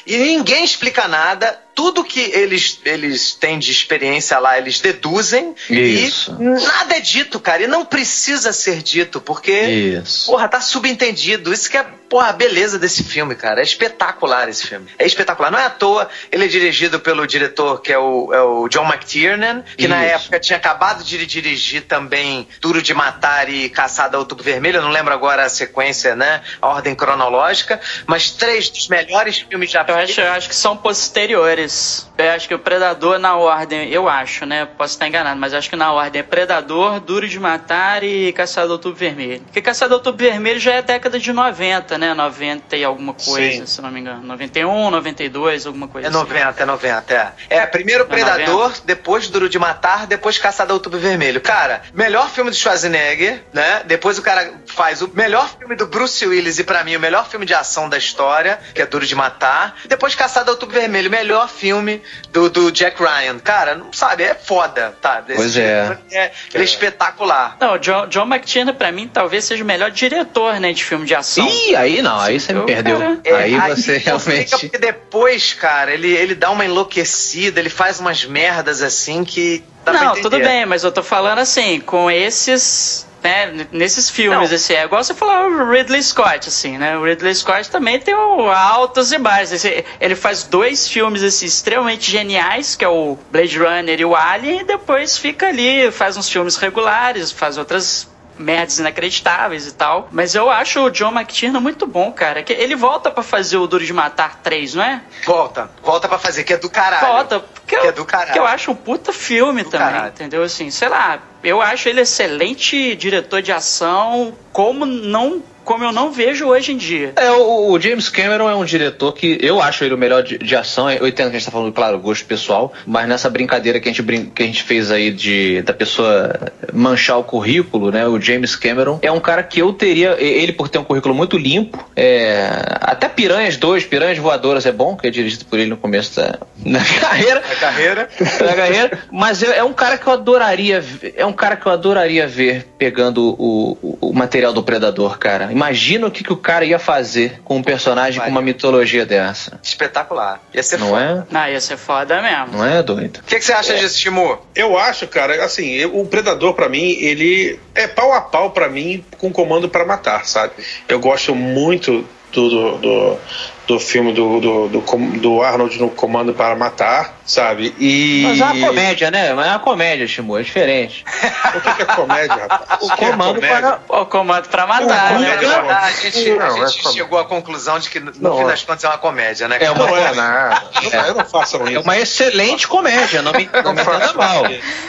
E ninguém explica nada tudo que eles, eles têm de experiência lá, eles deduzem Isso. e nada é dito, cara. E não precisa ser dito, porque, Isso. porra, tá subentendido. Isso que é Porra, a beleza desse filme, cara. É espetacular esse filme. É espetacular. Não é à toa, ele é dirigido pelo diretor que é o, é o John McTiernan, que Isso. na época tinha acabado de dirigir também Duro de Matar e Caçada ao Tubo Vermelho. Eu não lembro agora a sequência, né? A ordem cronológica. Mas três dos melhores filmes já eu acho, eu acho que são posteriores. Eu acho que o Predador na ordem, eu acho, né? Posso estar enganado, mas acho que na ordem é Predador, Duro de Matar e Caçada ao Tubo Vermelho. Porque Caçada ao Tubo Vermelho já é década de 90, né? 90 e alguma coisa, Sim. se não me engano. 91, 92, alguma coisa é 90, assim. É 90, é 90, é. É, primeiro é Predador, 90. depois Duro de Matar, depois Caçada ao Outubro Vermelho. Cara, melhor filme do Schwarzenegger, né? Depois o cara faz o melhor filme do Bruce Willis e para mim o melhor filme de ação da história, que é Duro de Matar. Depois Caçada ao Outubro Vermelho, melhor filme do, do Jack Ryan. Cara, não sabe, é foda, tá? Desse pois é. é. Ele é espetacular. Não, o John, John McTiernan pra mim talvez seja o melhor diretor, né, de filme de ação. Ih, aí não, aí você me perdeu. Cara, é, aí, aí você realmente. Porque depois, cara, ele, ele dá uma enlouquecida, ele faz umas merdas assim que. não, tudo bem, mas eu tô falando assim, com esses né, nesses filmes, assim, é igual você falou o Ridley Scott, assim, né? O Ridley Scott também tem o altos e baixos. ele faz dois filmes, assim, extremamente geniais, que é o Blade Runner e o Alien, e depois fica ali, faz uns filmes regulares, faz outras merdas inacreditáveis e tal. Mas eu acho o John McTiernan muito bom, cara. Que ele volta para fazer o Duro de Matar 3, não é? Volta. Volta para fazer, que é do caralho. Volta. Que, que eu, é do caralho. Que eu acho um puta filme do também, caralho. entendeu? Assim, sei lá, eu acho ele excelente diretor de ação, como não como eu não vejo hoje em dia. É, o, o James Cameron é um diretor que eu acho ele o melhor de, de, ação. Eu entendo que a gente tá falando, claro, gosto pessoal, mas nessa brincadeira que a gente, brin que a gente fez aí de da pessoa manchar o currículo, né? O James Cameron é um cara que eu teria, ele por ter um currículo muito limpo, é, até Piranhas 2, Piranhas Voadoras é bom, que é dirigido por ele no começo da, (laughs) da carreira. Da carreira. Da carreira. Mas é, é um cara que eu adoraria. É um cara que eu adoraria ver pegando o, o, o material do Predador, cara. Imagina o que, que o cara ia fazer com um personagem Vai. com uma mitologia dessa. Espetacular. Ia ser Não foda. é? Não, ia ser foda mesmo. Não é, doido? O que, que, você acha é. disso, Timur? Eu acho, cara, assim, eu, o Predador, para mim, ele é pau a pau para mim com comando para matar, sabe? Eu gosto muito do, do, do, do filme do, do, do, do, Arnold no Comando para Matar, sabe? E... Mas é uma comédia, né? Mas é uma comédia, Shimu, é diferente. (laughs) o que, que é comédia, rapaz? O, comando, é para... o comando para matar, né? a gente, não, a gente é chegou à conclusão de que, no não, fim das contas, é uma comédia, né? É uma não é nada. É. Não, façam isso. É uma excelente comédia, não me, não me entenda mal.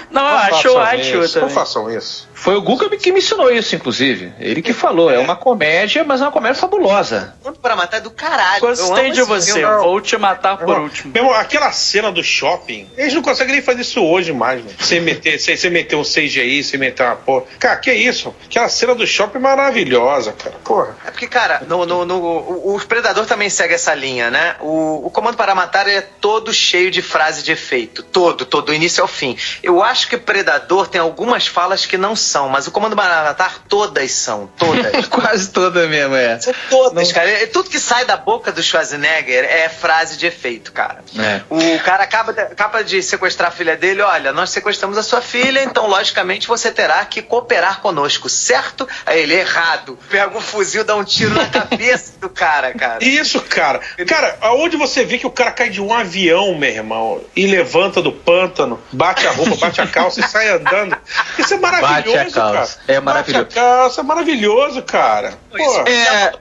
Não, eu acho, acho. Não façam isso. Foi o Guga que me ensinou isso, inclusive. Ele que falou, é, é uma comédia, mas é uma comédia fabulosa. Quanto para matar é do caralho. Gostei de você, filme. vou te matar por último. Meu, aquela cena do shopping, eles não conseguem nem fazer isso hoje mais, mano. Sem meter, sem, sem meter um CGI, sem meter uma porra. Cara, que isso? Aquela cena do shopping maravilhosa, cara. Porra. É porque, cara, no, no, no o, o, Predador também segue essa linha, né? O, o Comando para Matar é todo cheio de frase de efeito. Todo, todo, do início ao fim. Eu acho que Predador tem algumas falas que não são, mas o Comando para Matar todas são. Todas. (laughs) Quase todas mesmo, é. São todas, não... cara. É, tudo que sai da boca do Schwarzenegger é frase de efeito, cara. É. O cara acaba de, acaba de sequestrar a filha dele. Olha, nós sequestramos a sua filha, então, logicamente, você terá que cooperar conosco, certo? Aí ele, errado. Pega um fuzil, dá um tiro na cabeça do cara, cara. Isso, cara. Cara, aonde você vê que o cara cai de um avião, meu irmão, e levanta do pântano, bate a roupa, bate a calça e sai andando. Isso é maravilhoso, cara. É maravilhoso. Bate a calça, é maravilhoso, cara. Pô. É,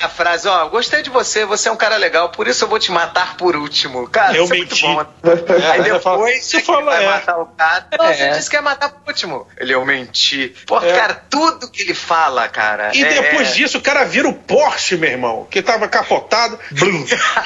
a frase, ó, gostei de você, você é um cara legal, por isso eu vou te matar por último. Cara, eu isso menti. é muito bom. É, (laughs) Aí depois você fala, vai é. matar o cara. Não, é. você disse que ia matar por último. Ele, eu menti. Pô, é. cara, tudo que ele fala, cara. E é, depois disso, o cara vira o Porsche, meu irmão, que tava capotado.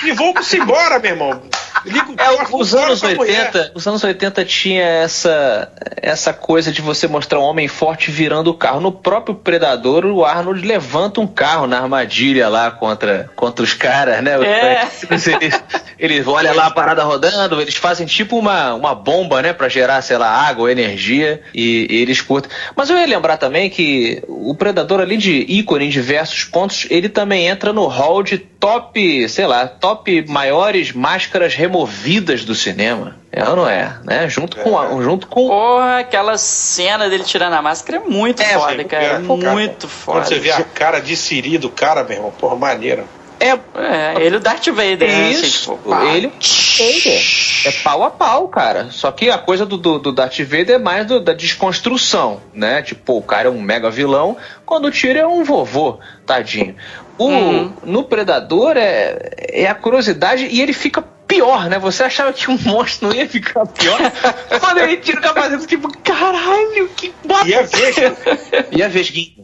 e vamos embora, meu irmão. Liga o é, os anos 80, os anos 80 tinha essa essa coisa de você mostrar um homem forte virando o carro. No próprio Predador, o Arnold levanta um carro na armadilha lá contra, contra os caras, né? É. Eles, eles olham lá a parada rodando, eles fazem tipo uma, uma bomba, né? Pra gerar, sei lá, água, energia e, e eles curtem. Mas eu ia lembrar também que o Predador, além de ícone em diversos pontos, ele também entra no hall de top, sei lá, top maiores máscaras removidas do cinema. É ou não é? Né? Junto é. com. Junto com... Porra, aquela cena dele tirando a máscara é muito é, foda, cara. É, muito foda. Quando você vê a cara de Siri do cara, meu irmão, porra, maneira. É, é, ele o Darth Vader, né? Assim, Isso, assim, tipo, ele é pau a pau, cara. Só que a coisa do, do, do Darth Vader é mais do, da desconstrução, né? Tipo, o cara é um mega vilão, quando tira é um vovô, tadinho. O, uhum. No Predador é, é a curiosidade e ele fica pior, né? Você achava que um monstro não ia ficar pior? (laughs) Quando ele tira o capacete, tipo, caralho, que bota! E a vesguinho. E a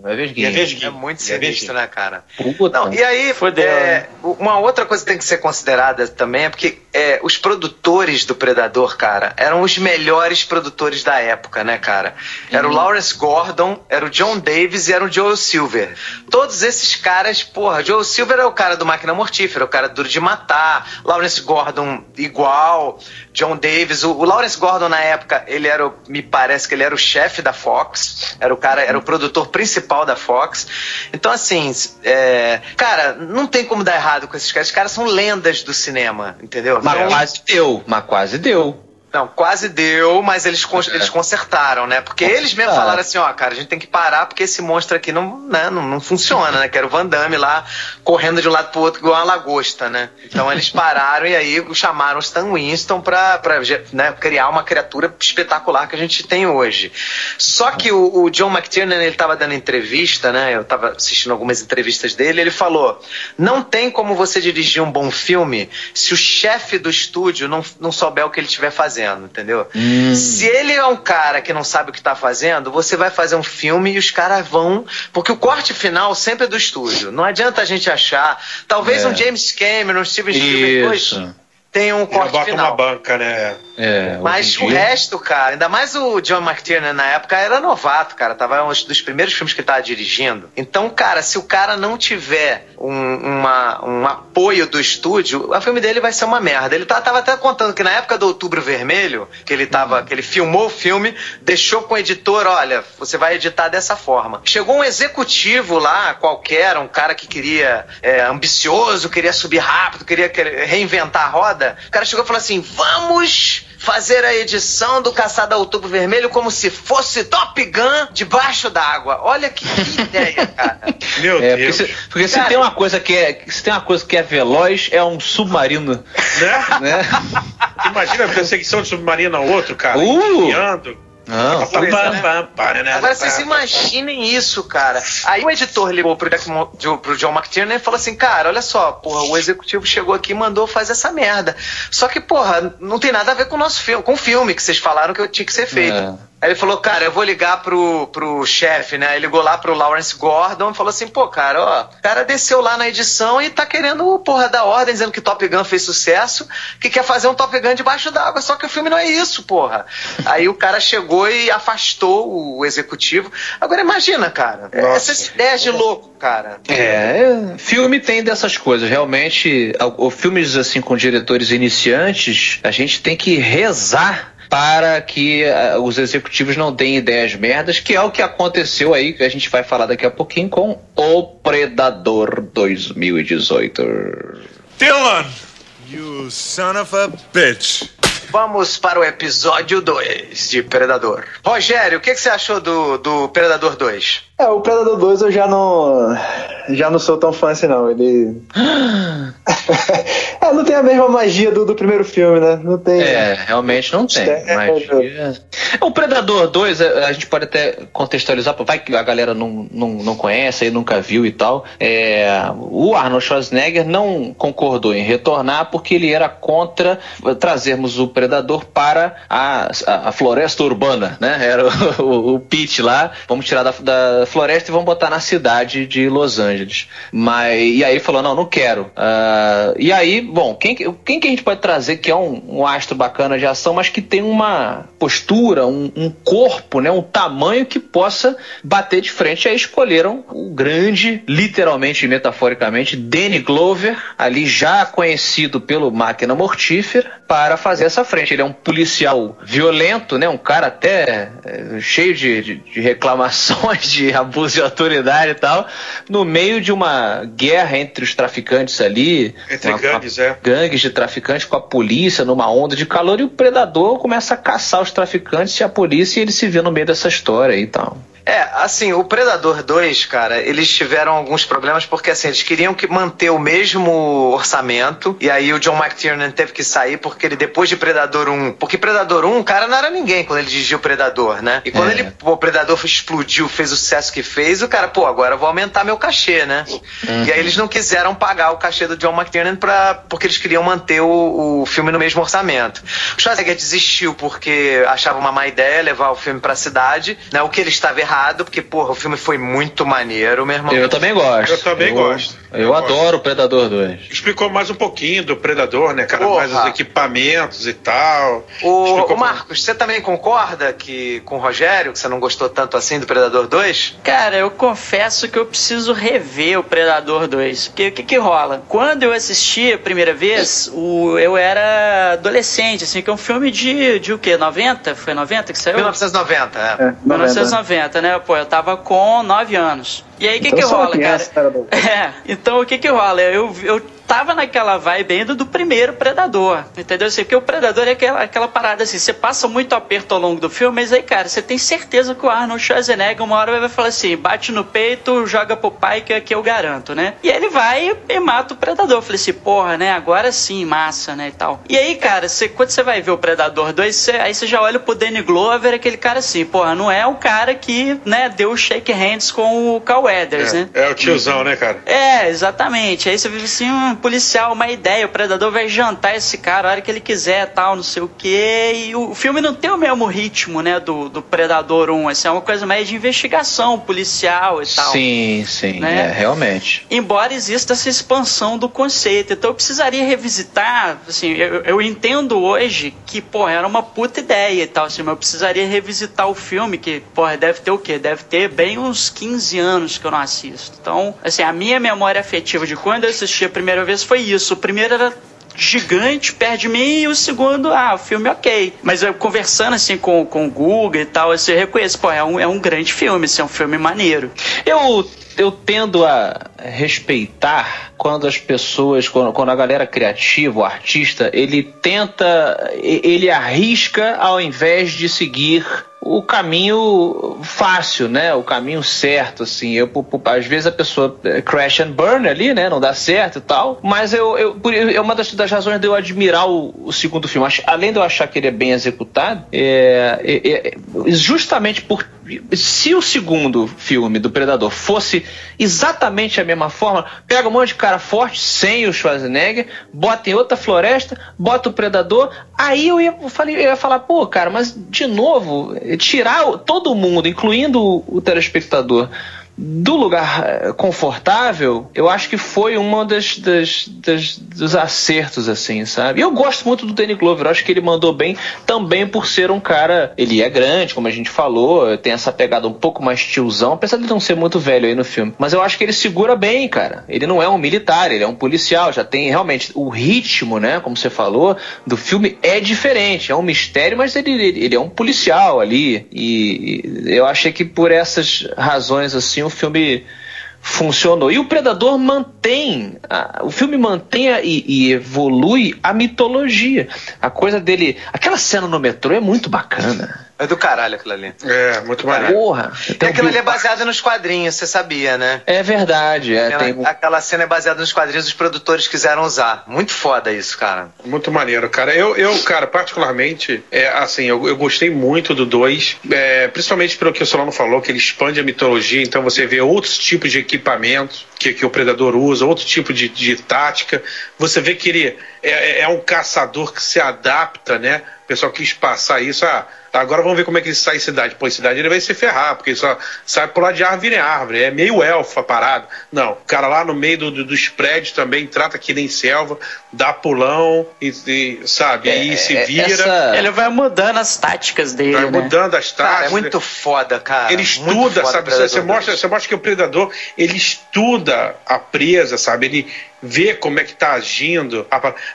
vesguinho. E a vesguinho. É muito sinistro, né, cara? Puta. Não, e aí, Fodeu, é, né? uma outra coisa que tem que ser considerada também é porque é, os produtores do Predador, cara, eram os melhores produtores da época, né, cara? Era uhum. o Lawrence Gordon, era o John Davis e era o Joel Silver. Todos esses caras, porra, Joel Silver é o cara do Máquina Mortífera, o cara duro de matar, Lawrence Gordon igual, John Davis, o, o Lawrence Gordon na época, ele era, o, me parece que ele era o chefe da Fox, era o cara, era o produtor principal da Fox. Então, assim, é, cara, não tem como dar errado com esses caras. Esses caras são lendas do cinema, entendeu? Mas então, quase deu, mas quase deu. Não, quase deu, mas eles, é. eles consertaram, né? Porque eles mesmo falaram assim, ó, cara, a gente tem que parar porque esse monstro aqui não, né, não, não funciona, né? Que era o Van Damme lá correndo de um lado pro outro igual uma lagosta, né? Então eles pararam e aí chamaram o Stan Winston pra, pra né, criar uma criatura espetacular que a gente tem hoje. Só que o, o John McTiernan, ele tava dando entrevista, né? Eu tava assistindo algumas entrevistas dele, ele falou, não tem como você dirigir um bom filme se o chefe do estúdio não, não souber o que ele estiver fazendo fazendo, entendeu? Hum. Se ele é um cara que não sabe o que tá fazendo, você vai fazer um filme e os caras vão. Porque o corte final sempre é do estúdio. Não adianta a gente achar. Talvez é. um James Cameron, um Steven Spielberg tem um corte bota final. uma banca, né? É, Mas o dia... resto, cara, ainda mais o John McTiernan na época era novato, cara. Tava um dos primeiros filmes que ele tava dirigindo. Então, cara, se o cara não tiver um, uma, um apoio do estúdio, o filme dele vai ser uma merda. Ele tá, tava até contando que na época do Outubro Vermelho, que ele tava, que ele filmou o filme, deixou com o editor, olha, você vai editar dessa forma. Chegou um executivo lá, qualquer, um cara que queria, é, ambicioso, queria subir rápido, queria reinventar a roda. O cara chegou e falou assim: vamos fazer a edição do Caçada Outubro Vermelho como se fosse Top Gun debaixo d'água. Olha que, que (laughs) ideia, cara. Meu É, Deus. porque, se, porque se Cara. tem uma coisa que é se tem uma coisa que é veloz é um submarino, Né? né? Imagina a perseguição de submarino ao outro, cara. Uh! Enfiando. Não, Agora vocês imaginem isso, cara. Aí o editor ligou pro, Jack pro John McTiernan e falou assim: Cara, olha só, porra, o executivo chegou aqui e mandou fazer essa merda. Só que, porra, não tem nada a ver com o nosso filme, com o filme que vocês falaram que eu tinha que ser feito. É. Aí ele falou, cara, eu vou ligar pro, pro chefe, né? Aí ligou lá pro Lawrence Gordon e falou assim, pô, cara, ó, o cara desceu lá na edição e tá querendo, porra, dar ordem, dizendo que Top Gun fez sucesso, que quer fazer um Top Gun debaixo d'água, só que o filme não é isso, porra. Aí o cara chegou e afastou o executivo. Agora imagina, cara, Nossa. essas ideias de louco, cara. É, filme tem dessas coisas. Realmente, o, o filmes assim com diretores iniciantes, a gente tem que rezar para que ah, os executivos não deem ideias merdas, que é o que aconteceu aí, que a gente vai falar daqui a pouquinho com O Predador 2018. Dylan! You son of a bitch. Vamos para o episódio 2 de Predador. Rogério, o que, que você achou do, do Predador 2? É, o Predador 2 eu já não. Já não sou tão fã assim, não. Ele. (gasps) (laughs) é, não tem a mesma magia do, do primeiro filme, né? Não tem. É, realmente não tem. É, magia. O Predador 2, a a gente pode até contextualizar, vai que a galera não, não, não conhece e nunca viu e tal. É, o Arnold Schwarzenegger não concordou em retornar porque ele era contra trazermos o Predador para a, a, a floresta urbana, né? Era o, o, o pitch lá, vamos tirar da, da floresta e vamos botar na cidade de Los Angeles. Mas, e aí falou, não, não quero. Ah, e aí, bom, quem, que- quem que a gente pode trazer que é um, um astro bacana de ação, mas que tem uma postura, um, um corpo, né, um tamanho que possa bater de frente? E aí escolheram o grande, literalmente e metaforicamente, Danny Glover, ali já conhecido pelo Máquina Mortífera, para fazer essa frente. Ele é um policial violento, né, um cara até eh, cheio de, de- de reclamações de abuso de autoridade e tal, no meio de uma guerra entre os traficantes ali. Entre uma- gangues, é. gangues de traficantes com a polícia numa onda de calor e o predador começa a caçar os traficantes e a polícia e ele se vê no meio dessa história e tal. É, assim, o Predador 2, cara, eles tiveram alguns problemas porque, assim, eles queriam que manter o mesmo orçamento e aí o John McTiernan teve que sair porque ele, depois de Predador 1... Porque Predador 1, o cara não era ninguém quando ele dirigiu o Predador, né? E quando É. ele, pô, o Predador explodiu, fez o sucesso que fez, o cara, pô, agora eu vou aumentar meu cachê, né? E aí eles não quiseram pagar o cachê do John McTiernan pra, porque eles queriam manter o, o filme no mesmo orçamento. O Schwarzenegger desistiu porque achava uma má ideia levar o filme pra cidade, né? O que ele estava errado, porque, porra, o filme foi muito maneiro, meu irmão. Eu também gosto. Eu também gosto. Eu, Eu gosto. adoro o Predador 2. Explicou mais um pouquinho do Predador, né, cara? Porra. Mais os equipamentos e tal. O, o Marcos, você também concorda que com o Rogério, que você não gostou tanto assim do Predador 2? Cara, eu confesso que eu preciso rever o Predador 2. Porque o que que rola? Quando eu assisti a primeira vez, o, eu era adolescente, assim, que é um filme de, de o quê? 90? Foi 90 que saiu? 1990, é. É, 90. 1990, né? Pô, eu tava com 9 anos. E aí o que Então que rola, cara. (laughs) É, então o que que rola? Eu, eu tava naquela vibe ainda do primeiro Predador, entendeu? Assim, porque o Predador é aquela, aquela parada assim, você passa muito aperto ao longo do filme, mas aí, cara, você tem certeza que o Arnold Schwarzenegger uma hora vai falar assim, bate no peito, joga pro pai que aqui eu garanto, né? E aí ele vai e mata o Predador. Eu falei assim, porra, né? Agora sim, massa, né? E tal. E aí, cara, você, quando você vai ver o Predador 2, você- aí você já olha pro Danny Glover, aquele cara assim, porra, não é o cara que, né, deu o shake hands com o Carl Weathers, né? É, é o tiozão, né, cara? É, exatamente. Aí você vive assim, hum, policial, uma ideia, o predador vai jantar esse cara a hora que ele quiser, tal, não sei o quê. E o filme não tem o mesmo ritmo, né, do, do Predador 1. Assim, é uma coisa mais de investigação policial e tal. Sim, sim, né? é, realmente. Embora exista essa expansão do conceito. Então eu precisaria revisitar, assim, eu, eu entendo hoje que, pô, era uma puta ideia e tal, assim, mas eu precisaria revisitar o filme, que, pô, deve ter o quê? Deve ter bem uns 15 anos que eu não assisto. Então, assim, a minha memória afetiva de quando eu assisti a primeira vez foi isso. O primeiro era gigante perto de mim e o segundo, ah, o filme ok. Mas eu conversando assim com, com o Google e tal, assim, eu reconheço, pô, é um, é um grande filme, assim, é um filme maneiro. Eu eu tendo a respeitar quando as pessoas, quando, quando a galera criativa, o artista, ele tenta, ele arrisca ao invés de seguir o caminho fácil, né? O caminho certo, assim. Eu, às vezes a pessoa é, crash and burn ali, né? Não dá certo e tal. Mas eu, eu é uma das, das razões de eu admirar o, o, segundo filme. Além de eu achar que ele é bem executado, é, é, é, justamente por se o segundo filme do Predador fosse exatamente a mesma forma, pega um monte de cara forte sem o Schwarzenegger, bota em outra floresta, bota o Predador, aí eu ia, falei, eu ia falar, pô, cara, mas de novo, tirar todo mundo, incluindo o telespectador, do lugar eh, confortável, eu acho que foi uma das, das, das, dos acertos, assim, sabe? E eu gosto muito do Danny Glover, eu acho que ele mandou bem também por ser um cara. Ele é grande, como a gente falou, tem essa pegada um pouco mais tiozão, apesar de não ser muito velho aí no filme. Mas eu acho que ele segura bem, cara. Ele não é um militar, ele é um policial, já tem realmente o ritmo, né? Como você falou, do filme é diferente, é um mistério, mas ele, ele, ele é um policial ali. E, e eu achei que por essas razões, assim, o filme funcionou. E o Predador mantém, o filme mantém e, e, evolui a mitologia. A coisa dele. Aquela cena no metrô é muito bacana. É do caralho aquilo ali. É, muito maneiro. Porra. E aquilo ali é baseado nos quadrinhos, você sabia, né? É verdade. É, aquela, tem... aquela cena é baseada nos quadrinhos os produtores quiseram usar. Muito foda isso, cara. Muito maneiro, cara. Eu, eu cara, particularmente, é, assim, eu, eu gostei muito do 2, é, principalmente pelo que o Solano falou, que ele expande a mitologia, então você vê outros tipos de equipamentos que, que o Predador usa, outro tipo de, de tática. Você vê que ele é, é um caçador que se adapta, né? O pessoal quis passar isso. Ah, agora vamos ver como é que ele sai em cidade. Pô, em cidade ele vai se ferrar, porque ele só sai pular de árvore em árvore. É meio elfa parado. Não, o cara lá no meio do, do, dos prédios também trata que nem selva, dá pulão, e, e sabe? É, e se é, vira. Essa... Ele vai mudando as táticas dele. Vai né? mudando as táticas. Cara, é muito foda, cara. Ele estuda, sabe? Você mostra, você mostra que o predador ele estuda a presa, sabe? Ele vê como é que tá agindo.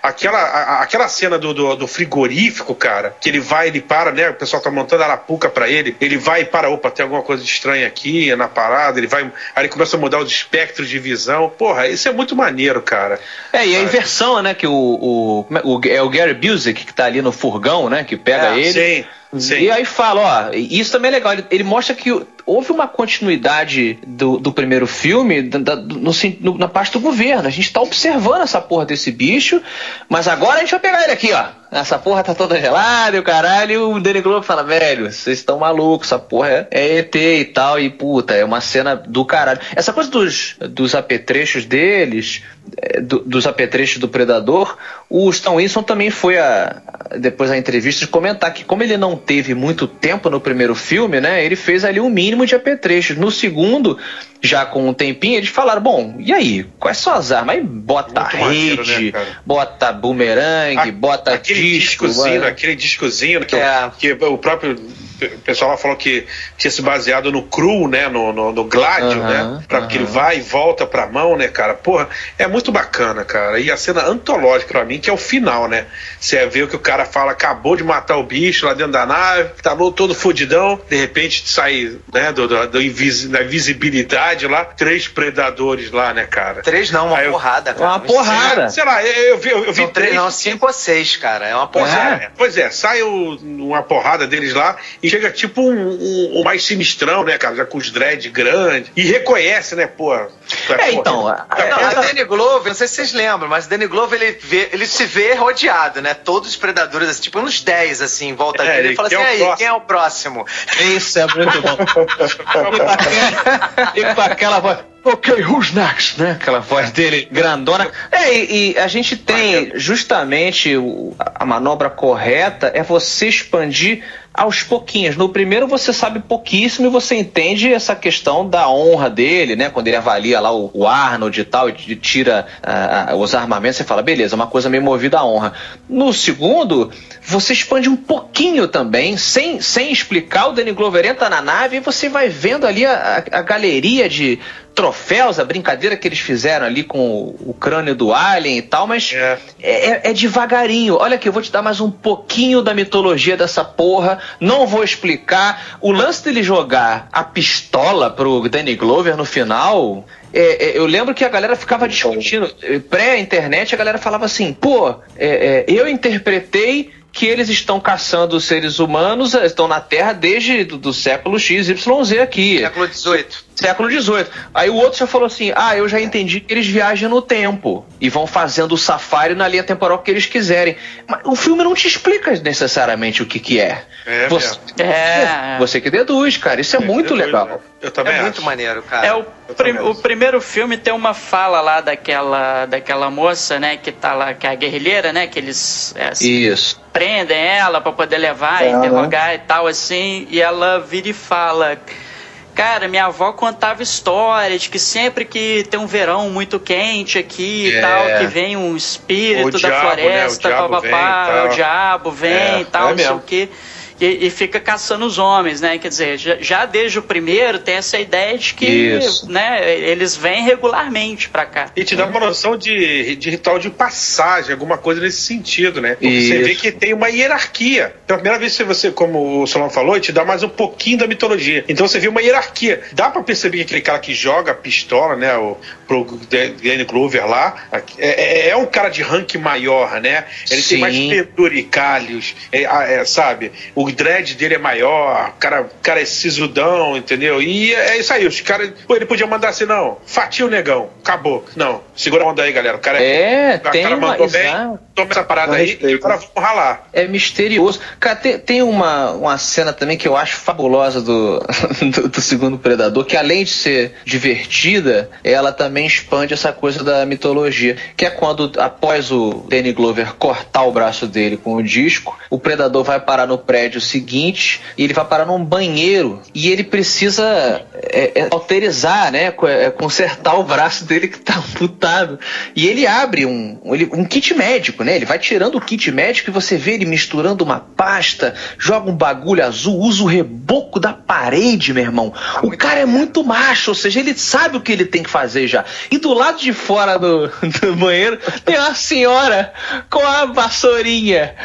Aquela, a, aquela cena do, do, do, frigorífico, cara, que ele vai, ele para, né? O pessoal tá montando arapuca para ele. Ele vai e para, opa, tem alguma coisa estranha aqui na parada. Ele vai, aí ele começa a mudar os espectros de visão. Porra, isso é muito maneiro, cara. É, e a inversão, né? Que o, o, o, é o Gary Busey que tá ali no furgão, né? Que pega é, ele. Sim. Sim. E aí fala, ó, isso também é legal. Ele, ele mostra que houve uma continuidade do, do primeiro filme da, no, no, na parte do governo. A gente tá observando essa porra desse bicho, mas agora a gente vai pegar ele aqui, ó. Essa porra tá toda gelada e o caralho. E o Danny Glover fala, velho, vocês estão malucos, essa porra é, é ET e tal. E puta, é uma cena do caralho. Essa coisa dos, dos apetrechos deles, é, do, dos apetrechos do Predador, o Stan Winston também foi a, depois da entrevista de comentar que como ele não teve muito tempo no primeiro filme, né, ele fez ali um mínimo de apetrechos. No segundo, já com um tempinho, eles falaram, bom, e aí, quais são as armas? Aí bota Muito rede, maneiro, né, bota bumerangue, a, bota aquele disco, discozinho, aquele discozinho que, é. que o próprio o pessoal lá falou que tinha se baseado no cru, né? No, no, no gládio, uhum, né? Pra uhum. que ele vai e volta pra mão, né, cara? Porra, é muito bacana, cara. E a cena antológica pra mim, que é o final, né? Você vê o que o cara fala, acabou de matar o bicho lá dentro da nave, tá todo fudidão, de repente sai, né, do, do, do invis, da visibilidade lá, três predadores lá, né, cara? Três não, uma Aí porrada, eu, cara. Uma porrada. Sei lá, eu, eu vi, eu, vi três. três. Não, cinco ou seis, cara. É uma porrada. É. Pois é, sai o, uma porrada deles lá e chega tipo um, um, um, mais sinistrão, né, cara? Já com os dread grande. E reconhece, né, pô. É, é então. A, é, não, a Danny Glover, não sei se vocês lembram, mas o Danny Glover ele, vê, ele se vê rodeado, né? Todos os predadores, assim, tipo uns 10 assim, em volta é, dele. Ele, ele fala assim: é aí, próximo. quem é o próximo? Isso é muito bom. (laughs) e com aquela voz. Ok, who's next, né? Aquela voz dele grandona. É, e, e a gente tem justamente o, a manobra correta é você expandir aos pouquinhos. No primeiro você sabe pouquíssimo e você entende essa questão da honra dele, né? Quando ele avalia lá o, o Arnold e tal, e tira uh, os armamentos, você fala, beleza, uma coisa meio movida à honra. No segundo, você expande um pouquinho também, sem, sem explicar, o Danny Glover entra na nave e você vai vendo ali a, a, a galeria de troféus, a brincadeira que eles fizeram ali com o, o crânio do Alien e tal, mas é. É, é. é, devagarinho. Olha aqui, eu vou te dar mais um pouquinho da mitologia dessa porra, não vou explicar. O lance dele jogar a pistola pro Danny Glover no final. É, é, eu lembro que a galera ficava discutindo, pré-internet, a galera falava assim: pô, é, eu interpretei que eles estão caçando seres humanos, estão na Terra desde do, do século X, Y, Z aqui. Século XVIII. Século XVIII. Aí o outro já falou assim: ah, eu já entendi que eles viajam no tempo e vão fazendo o safari na linha temporal que eles quiserem. Mas o filme não te explica necessariamente o que, que é. É, você, é. você que deduz, cara. Isso é, é muito deduz, legal. Né? Eu também é acho. muito maneiro, cara. É o, prim, o primeiro filme tem uma fala lá daquela, daquela moça, né, que tá lá, que é a guerrilheira, né, que eles é, Isso. prendem ela para poder levar, uhum. interrogar e tal, assim, e ela vira e fala Cara, minha avó contava histórias de que sempre que tem um verão muito quente aqui e é. tal, que vem um espírito o da diabo, floresta, né? o, papapá, o diabo vem é, e tal, é não sei o que e, e, fica caçando os homens, né? Quer dizer, já, já, desde o primeiro tem essa ideia de que né, eles vêm regularmente para cá. E te dá uma noção de, de ritual de passagem, alguma coisa nesse sentido, né? Você vê que tem uma hierarquia. Pela primeira vez que você, como o Solon falou, te dá mais um pouquinho da mitologia. Então você vê uma hierarquia. Dá para perceber que aquele cara que joga a pistola, né? O, pro Danny Glover lá, é, é, é, um cara de rank maior, né? Ele Sim. tem mais penduricalhos, é, é, sabe? O dread dele é maior, o cara, o cara é sisudão, entendeu? E é isso aí, os caras. Ele podia mandar assim, não, fatia o negão, acabou. Não, segura a onda aí, galera. O cara é. O cara mandou bem, toma essa parada aí e agora vamos ralar. É misterioso. Cara, tem, tem uma, uma cena também que eu acho fabulosa do, (laughs) do, do segundo Predador, que além de ser divertida, ela também expande essa coisa da mitologia. Que é quando, após o Danny Glover cortar o braço dele com o disco, o Predador vai parar no prédio seguinte e ele vai parar num banheiro e ele precisa é, é, alterizar, né? É, consertar o braço dele que tá (laughs) amputado. E ele abre um, um kit médico, né? Ele vai tirando o kit médico e você vê ele misturando uma pasta, joga um bagulho azul, usa o reboco da parede, meu irmão. O cara é muito macho, ou seja, ele sabe o que ele tem que fazer já. E do lado de fora do, (laughs) do banheiro tem uma senhora com a vassourinha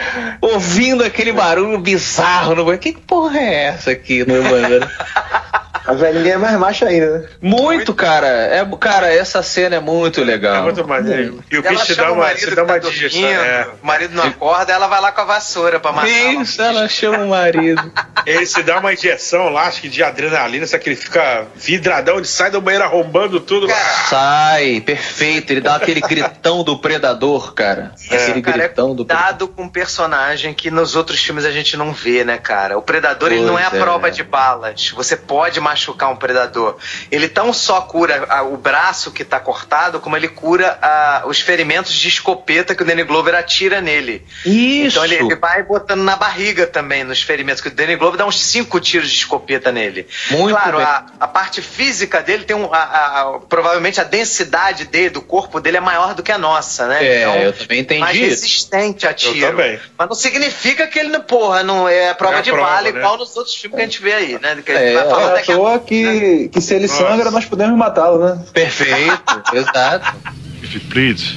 ouvindo aquele barulho bizarro no banheiro. Que porra é essa aqui no banheiro? (laughs) A velhinha é mais macha ainda, né? Muito, cara. É, cara, essa cena é muito legal. É muito maneiro. E o bicho dá uma, você dá uma tá digestão. É. O marido não acorda, ela vai lá com a vassoura pra matar. Isso, ela chama o marido. (laughs) ele se dá uma injeção lá, acho que de adrenalina, só que ele fica vidradão, ele sai do banheiro arrombando tudo. Cara. Sai, perfeito. Ele dá aquele gritão do predador, cara. Isso, aquele cara, gritão é do predador. com um personagem que nos outros filmes a gente não vê, né, cara? O predador, pois ele não é a é. prova de balas. Você pode machucar um predador. Ele tão só cura a, o braço que está cortado, como ele cura a, os ferimentos de escopeta que o Danny Glover atira nele. Isso. Então ele, ele, vai botando na barriga também nos ferimentos, que o Danny Glover dá uns cinco tiros de escopeta nele. Muito claro, a, a, parte física dele tem um. A, provavelmente a densidade dele, do corpo dele é maior do que a nossa, né? É, então, eu também entendi. Mais resistente a tiro. Eu também. Mas não significa que ele, porra, não é prova é de prova, bala, né? igual nos outros filmes que a gente vê aí, né? Que a gente é, vai falar daqui a que, que se ele Nossa. sangra, nós podemos matá-lo, né? Perfeito, (laughs) exato. If it bleeds,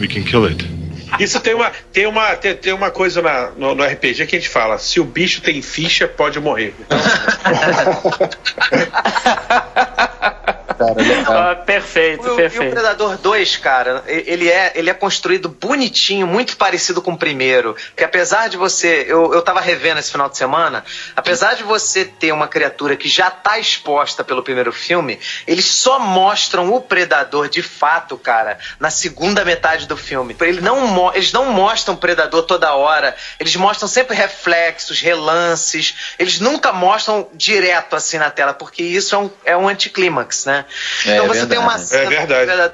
we can kill it. Isso tem uma, tem uma, tem, tem uma coisa na, no, no, RPG que a gente fala: se o bicho tem ficha, pode morrer. (laughs) (laughs) cara. Ah, perfeito, o, perfeito. E o Predador 2, cara, ele é, ele é construído bonitinho, muito parecido com o primeiro. Que apesar de você. Eu, eu tava revendo esse final de semana, apesar de você ter uma criatura que já tá exposta pelo primeiro filme, eles só mostram o Predador de fato, cara, na segunda metade do filme. Ele não, eles não mostram o Predador toda hora, eles mostram sempre reflexos, relances, eles nunca mostram direto assim na tela, porque isso é um, é um anticlímax, né? É, então você tem uma cena. É verdade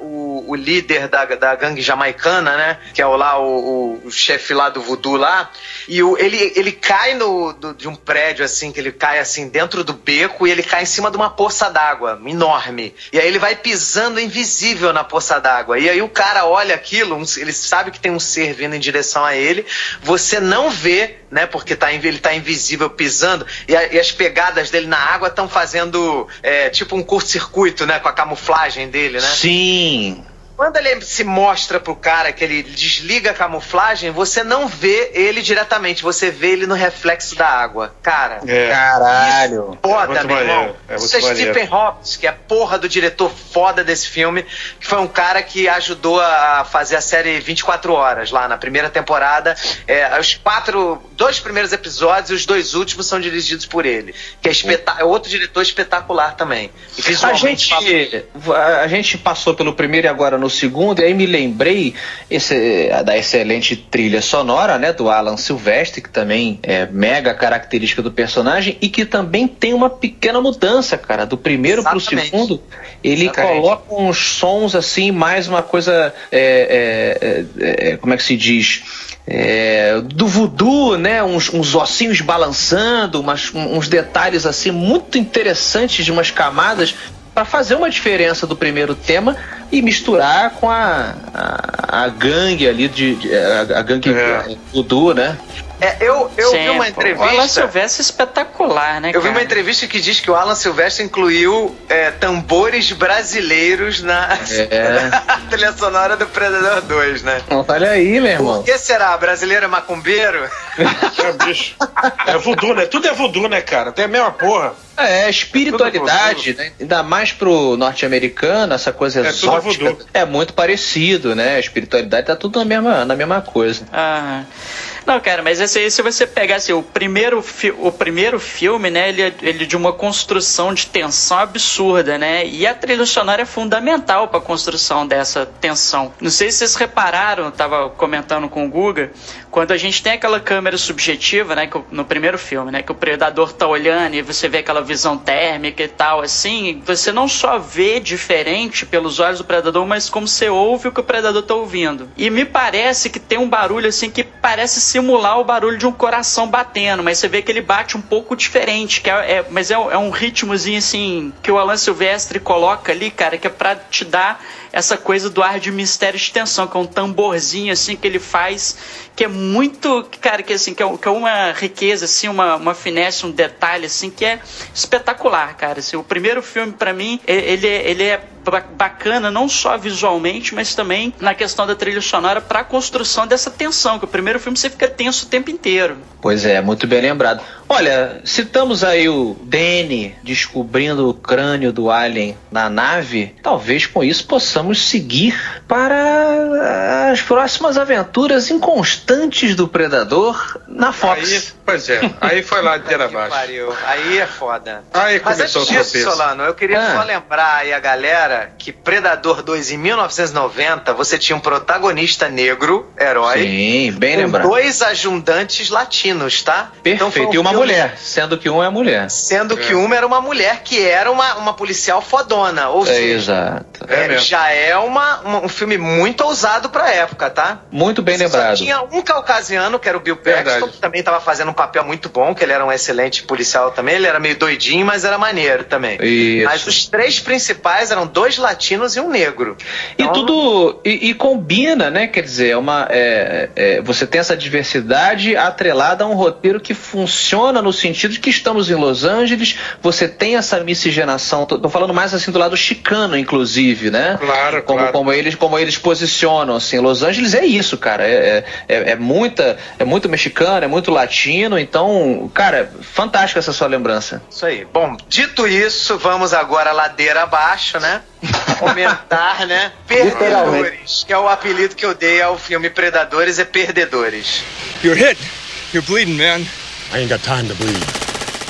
o, o líder da, da gangue jamaicana, né? Que é o, lá o, o chefe lá do voodoo lá. E o, ele, ele cai no, do, de um prédio, assim, que ele cai assim dentro do beco e ele cai em cima de uma poça d'água enorme. E aí ele vai pisando invisível na poça d'água. E aí o cara olha aquilo, ele sabe que tem um ser vindo em direção a ele. Você não vê, né? Porque tá, ele tá invisível pisando. E, a, e as pegadas dele na água estão fazendo é, tipo um curto-circuito, né? Com a camuflagem dele, né? Sim. Sim. Quando ele se mostra pro cara que ele desliga a camuflagem, você não vê ele diretamente, você vê ele no reflexo da água. Cara, é. caralho. Foda, é meu irmão. É Isso é Stephen Hobbs, que é porra do diretor foda desse filme, que foi um cara que ajudou a fazer a série 24 horas lá na primeira temporada. É, os quatro, dois primeiros episódios e os dois últimos são dirigidos por ele, que é, é outro diretor espetacular também. A gente, a gente passou pelo primeiro e agora no no segundo, e aí me lembrei esse, da excelente trilha sonora, né, do Alan Silvestre, que também é mega característica do personagem, e que também tem uma pequena mudança, cara, do primeiro para o segundo. Ele Exatamente. coloca uns sons assim, mais uma coisa. É, é, é, como é que se diz? É, do voodoo, né? Uns, uns ossinhos balançando, umas, uns detalhes assim muito interessantes de umas camadas para fazer uma diferença do primeiro tema e misturar com a, a, a gangue ali de, de a, a, gangue é. voodoo, né? É, eu, eu Sim, vi uma entrevista. O Alan Silvestre é espetacular, né? Eu cara? vi uma entrevista que diz que o Alan Silvestre incluiu é, tambores brasileiros na, é. na (laughs) trilha sonora do Predador 2, né? Olha aí, meu irmão. Por que será? Brasileiro é macumbeiro? (laughs) (laughs) É, bicho. É voodoo, né? Tudo é voodoo, né, cara? Tem a mesma porra. É, espiritualidade, né? Ainda mais pro norte-americano, essa coisa é exótica. É muito parecido, né? A espiritualidade tá tudo na mesma, na mesma coisa. Ah. Não, cara, mas esse, se você pegar assim, o primeiro, o primeiro filme, né, ele, ele de uma construção de tensão absurda, né? E a trilha sonora é fundamental para a construção dessa tensão. Não sei se vocês repararam, tava comentando com o Guga, quando a gente tem aquela câmera subjetiva, né, que, no primeiro filme, né, que o predador tá olhando e você vê aquela visão térmica e tal, assim, você não só vê diferente pelos olhos do predador, mas como você ouve o que o predador tá ouvindo. E me parece que tem um barulho assim que parece simular o barulho de um coração batendo, mas você vê que ele bate um pouco diferente, que é, é mas é, é um ritmozinho assim que o Alan Silvestre coloca ali, cara, que é para te dar essa coisa do ar de mistério de tensão, que é um tamborzinho assim que ele faz, que é muito, cara, que assim, que é, que é uma riqueza assim, uma, uma finesse, um detalhe assim que é espetacular, cara. Assim, o primeiro filme para mim, ele, ele é bacana não só visualmente, mas também na questão da trilha sonora para a construção dessa tensão, que o primeiro filme você fica tenso o tempo inteiro. Pois é, muito bem lembrado. Olha, citamos aí o Danny descobrindo o crânio do alien na nave. Talvez com isso possamos seguir para as próximas aventuras inconstantes do Predador na Fox. Aí, pois é, aí foi lá de abaixo. Aí é foda. Aí Mas antes disso, Solano, eu queria ah. só lembrar aí a galera que Predador 2 em 1990 você tinha um protagonista negro, herói. Sim, bem lembrado. Dois ajudantes latinos, tá? Perfeito. Então um e uma mulher, sendo que um é mulher. Sendo é. que uma era uma mulher que era uma, uma policial fodona. Ou é, seja, exato. É, já é uma, uma, um filme muito ousado pra época, tá? Muito bem Você lembrado. tinha um caucasiano, que era o Bill Paxton, que também tava fazendo um papel muito bom, que ele era um excelente policial também. Ele era meio doidinho, mas era maneiro também. Isso. Mas os três principais eram dois latinos e um negro. Então... E tudo. E, e, combina, né? Quer dizer, é uma, é, é, você tem essa diversidade atrelada a um roteiro que funciona no sentido de que estamos em Los Angeles, você tem essa miscigenação. Tô, tô falando mais assim do lado chicano, inclusive, né? Claro, como, claro. Como eles, como eles posicionam, assim. Los Angeles é isso, cara. É, é, é, muita, é muito mexicano, é muito latino. Então, cara, fantástica essa sua lembrança. Isso aí. Bom, dito isso, vamos agora ladeira abaixo, né? Comentar, né? Perdedores, que é o apelido que eu dei ao filme Predadores é Perdedores. You're hit. You're bleeding, man. I ain't got time to bleed.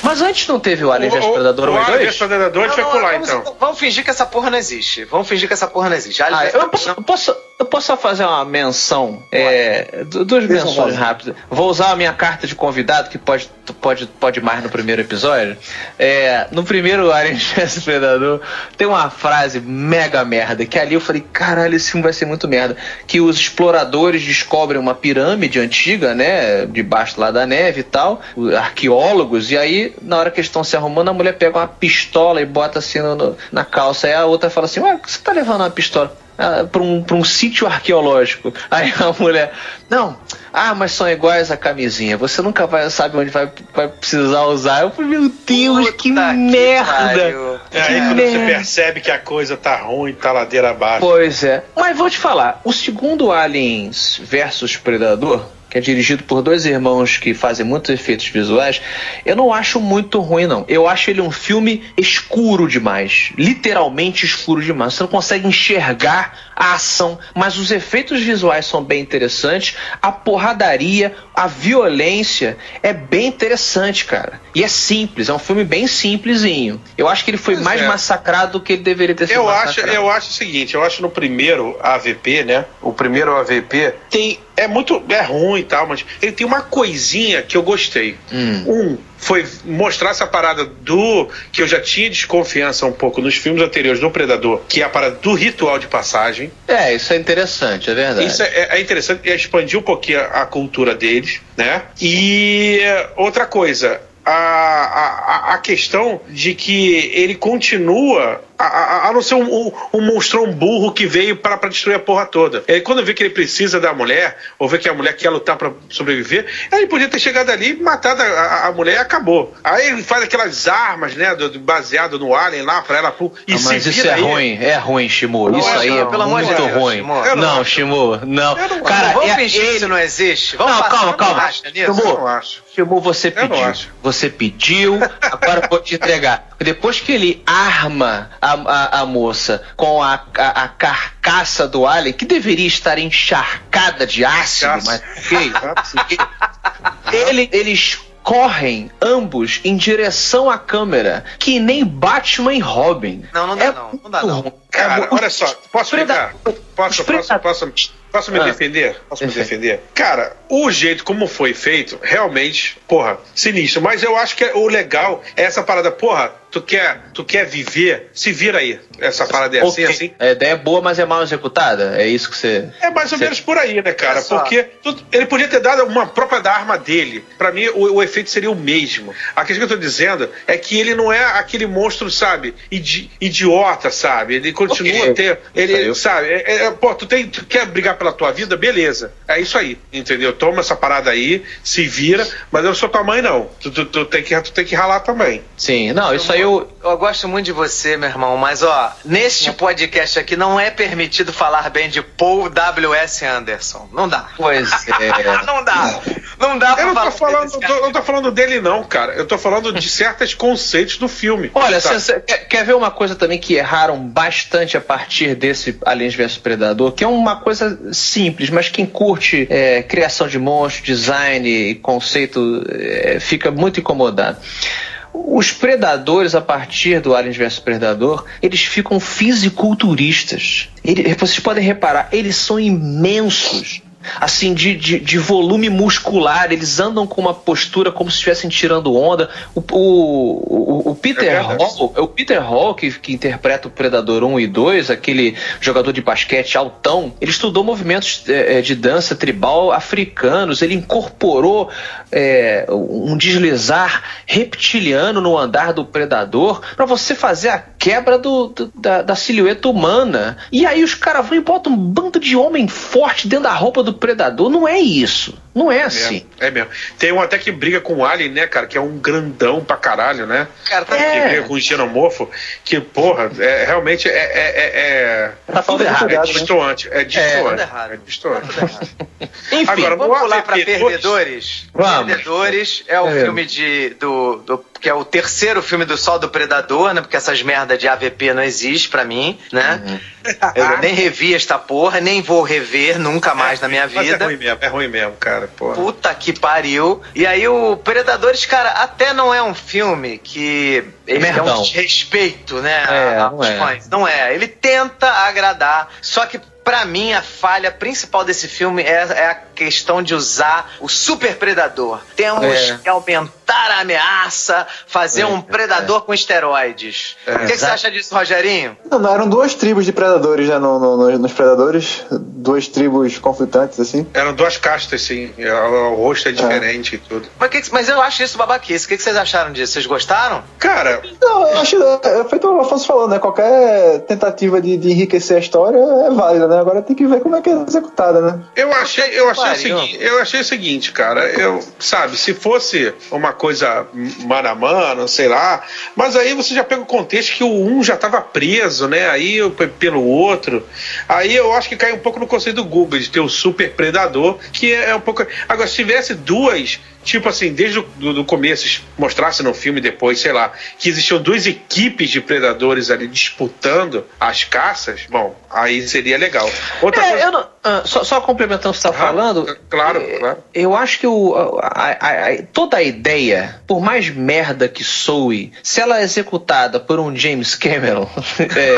Mas antes não teve o Alien vs Predador 1 e 2? O Alien vs Predador a gente vai pular, então. Vamos fingir que essa porra não existe. Vamos fingir que essa porra não existe. Alien ah, eu posso, posso, eu posso só fazer uma menção, é, duas menções rápidas. Vou usar a minha carta de convidado, que pode, pode, pode mais no primeiro episódio. É, no primeiro Alien (laughs) vs Predador, tem uma frase mega merda, que ali eu falei, caralho, esse filme vai ser muito merda. Que os exploradores descobrem uma pirâmide antiga, né, debaixo lá da neve e tal, arqueólogos, e aí, na hora que eles estão se arrumando, a mulher pega uma pistola e bota assim no, no, na calça, aí a outra fala assim, ué, você tá levando uma pistola? Ah, para um, um sítio arqueológico. (laughs) Aí a mulher, não, ah, mas são iguais a camisinha. Você nunca vai sabe onde vai, vai precisar usar. Eu falei, meu Deus, que, que merda! É aí quando merda. você percebe que a coisa tá ruim, tá ladeira abaixo. Pois é. Mas vou te falar, o segundo Aliens versus Predador, que é dirigido por dois irmãos que fazem muitos efeitos visuais, eu não acho muito ruim, não. Eu acho ele um filme escuro demais. Literalmente escuro demais. Você não consegue enxergar a ação, mas os efeitos visuais são bem interessantes. A porradaria, a violência é bem interessante, cara. E é simples, é um filme bem simplesinho. Eu acho que ele foi pois mais é. massacrado do que ele deveria ter sido eu massacrado. Acho, eu acho o seguinte, eu acho no primeiro AVP, né? O primeiro AVP tem é muito é ruim e tal, mas ele tem uma coisinha que eu gostei. Hum. Um foi mostrar essa parada do que eu já tinha desconfiança um pouco nos filmes anteriores do Predador, que é a parada do ritual de passagem. É, isso é interessante, é verdade. Isso é, é interessante, é expandir um pouquinho a, a cultura deles, né? E outra coisa, a, a, a questão de que ele continua a, a, a, não ser um, um, um monstrão burro que veio para destruir a porra toda. Ele, quando vê que ele precisa da mulher, ou vê que a mulher quer lutar para sobreviver, ele podia ter chegado ali, matado a, a, mulher e acabou. Aí ele faz aquelas armas, né, do, do baseado no Alien lá para ela. Pô, e não, mas isso é aí. ruim, é ruim, Shimu. Não, isso aí não, é pelo muito Deus, ruim. Shimu. Não, Shimu, não. não Cara, vamos é, fingir ele... que não existe. Vamos não, calma, calma. Shimu, você pediu. Você pediu, agora vou te entregar. Depois que ele arma a, a, a moça com a, a, a, carcaça do alien, que deveria estar encharcada de ácido, mas (laughs) ok. ele, eles correm ambos em direção à câmera, que nem Batman e Robin. Não, não dá é não. Não dá não. Cara, é olha só, posso explicar? Posso, posso, posso, posso me ah, defender? Posso me defender? Cara, o jeito como foi feito, realmente, porra, sinistro. Mas eu acho que o legal é essa parada, porra, tu quer, tu quer viver, se vira aí. Essa parada é assim, okay. assim. A ideia é boa, mas é mal executada? É isso que você. É mais ou você... menos por aí, né, cara? Porque tu, ele podia ter dado uma própria da arma dele. Para mim, o, o, efeito seria o mesmo. A questão que eu tô dizendo é que ele não é aquele monstro, sabe, idi, idiota, sabe? Ele continua okay. a ter. Ele, sabe, é, é, pô, tu, tem, tu quer brigar pela tua vida? Beleza. É isso aí, entendeu? Toma essa parada aí, se vira, mas eu sou tua mãe, não. Tu, tu, tu tem, que, tu tem que ralar também. Sim, não, isso aí eu, eu gosto muito de você, meu irmão, mas ó, neste podcast aqui não é permitido falar bem de Paul W.S. Anderson. Não dá. Pois (laughs) é. não dá. Não dá pra eu não tô falando, tô, eu não tô falando dele, não, cara. Eu tô falando de certos conceitos do filme. Olha, tá? cê, quer, quer ver uma coisa também que erraram bastante a partir desse Aliens vs Predador, que é uma coisa simples, mas quem curte é, criação de monstros, design conceito é, fica muito incomodado. Os predadores, a partir do Aliens vs Predador, eles ficam fisiculturistas. Ele, vocês podem reparar, eles são imensos assim, de, de, de, volume muscular, eles andam com uma postura como se estivessem tirando onda. O, o, o, o Peter é Hall, é o Peter Hall que, que interpreta o Predador 1 e 2, aquele jogador de basquete altão, ele estudou movimentos é, é, de dança tribal africanos, ele incorporou é, um deslizar reptiliano no andar do Predador para você fazer a quebra do, do da, da silhueta humana. E aí os caras vão e botam um bando de homem forte dentro da roupa do predador não é isso. Não é, é assim. É, é mesmo. Tem um até que briga com o Alien, né, cara? Que é um grandão pra caralho, né? Cara, tá é. Que briga com o xenomorfo. Que, porra, é, realmente é. é, é, é tá tudo errado. É destoante. É destoante. É, é destoante. Enfim, Agora, vamos pular pra Perdedores. Vamos. Perdedores é o filme de, do, do que é o terceiro filme do Sol do Predador, né? Porque essas merda de AVP não existe para mim, né? Uhum. Eu nem revi esta porra, nem vou rever nunca mais é, na minha é vida. É ruim mesmo, é ruim mesmo, cara, porra. Puta que pariu. E aí o Predadores, cara, até não é um filme que ele é um desrespeito, né? É, não é. Não é. Ele tenta agradar, só que Pra mim, a falha principal desse filme é, é a questão de usar o super predador. Temos é. que aumentar a ameaça, fazer é, um predador com esteroides. o que, que, você acha disso, Rogerinho? Não, não, eram duas tribos de predadores já no, no, nos predadores. Duas tribos conflitantes, assim. Eram duas castas, sim. O rosto é diferente e tudo. Mas, que, mas eu acho isso babaquice. O que, que vocês acharam disso? Vocês gostaram? Cara. Não, eu acho. É feito o Afonso falando, né? Qualquer tentativa de, de enriquecer a história é válida, né? Agora tem que ver como é que é executada, né? Eu achei, eu achei o seguinte, eu achei o seguinte, cara, eu, sabe, se fosse uma coisa mano a mano, sei lá, mas aí você já pega o contexto que o um já estava preso, né? Aí pelo outro. Aí eu acho que cai um pouco no conceito do Google de ter o super predador, que é um pouco. Agora, se tivesse duas tipo assim, desde o começo, mostrasse no filme depois, sei lá, que existiam duas equipes de predadores ali disputando as caças, bom, aí seria legal. Outra é, coisa... não, ah, só, só, complementando o que você está ah, falando. Claro, é, claro. Eu acho que o, a, a, a, toda a ideia, por mais merda que soe, se ela é executada por um James Cameron, (laughs) é,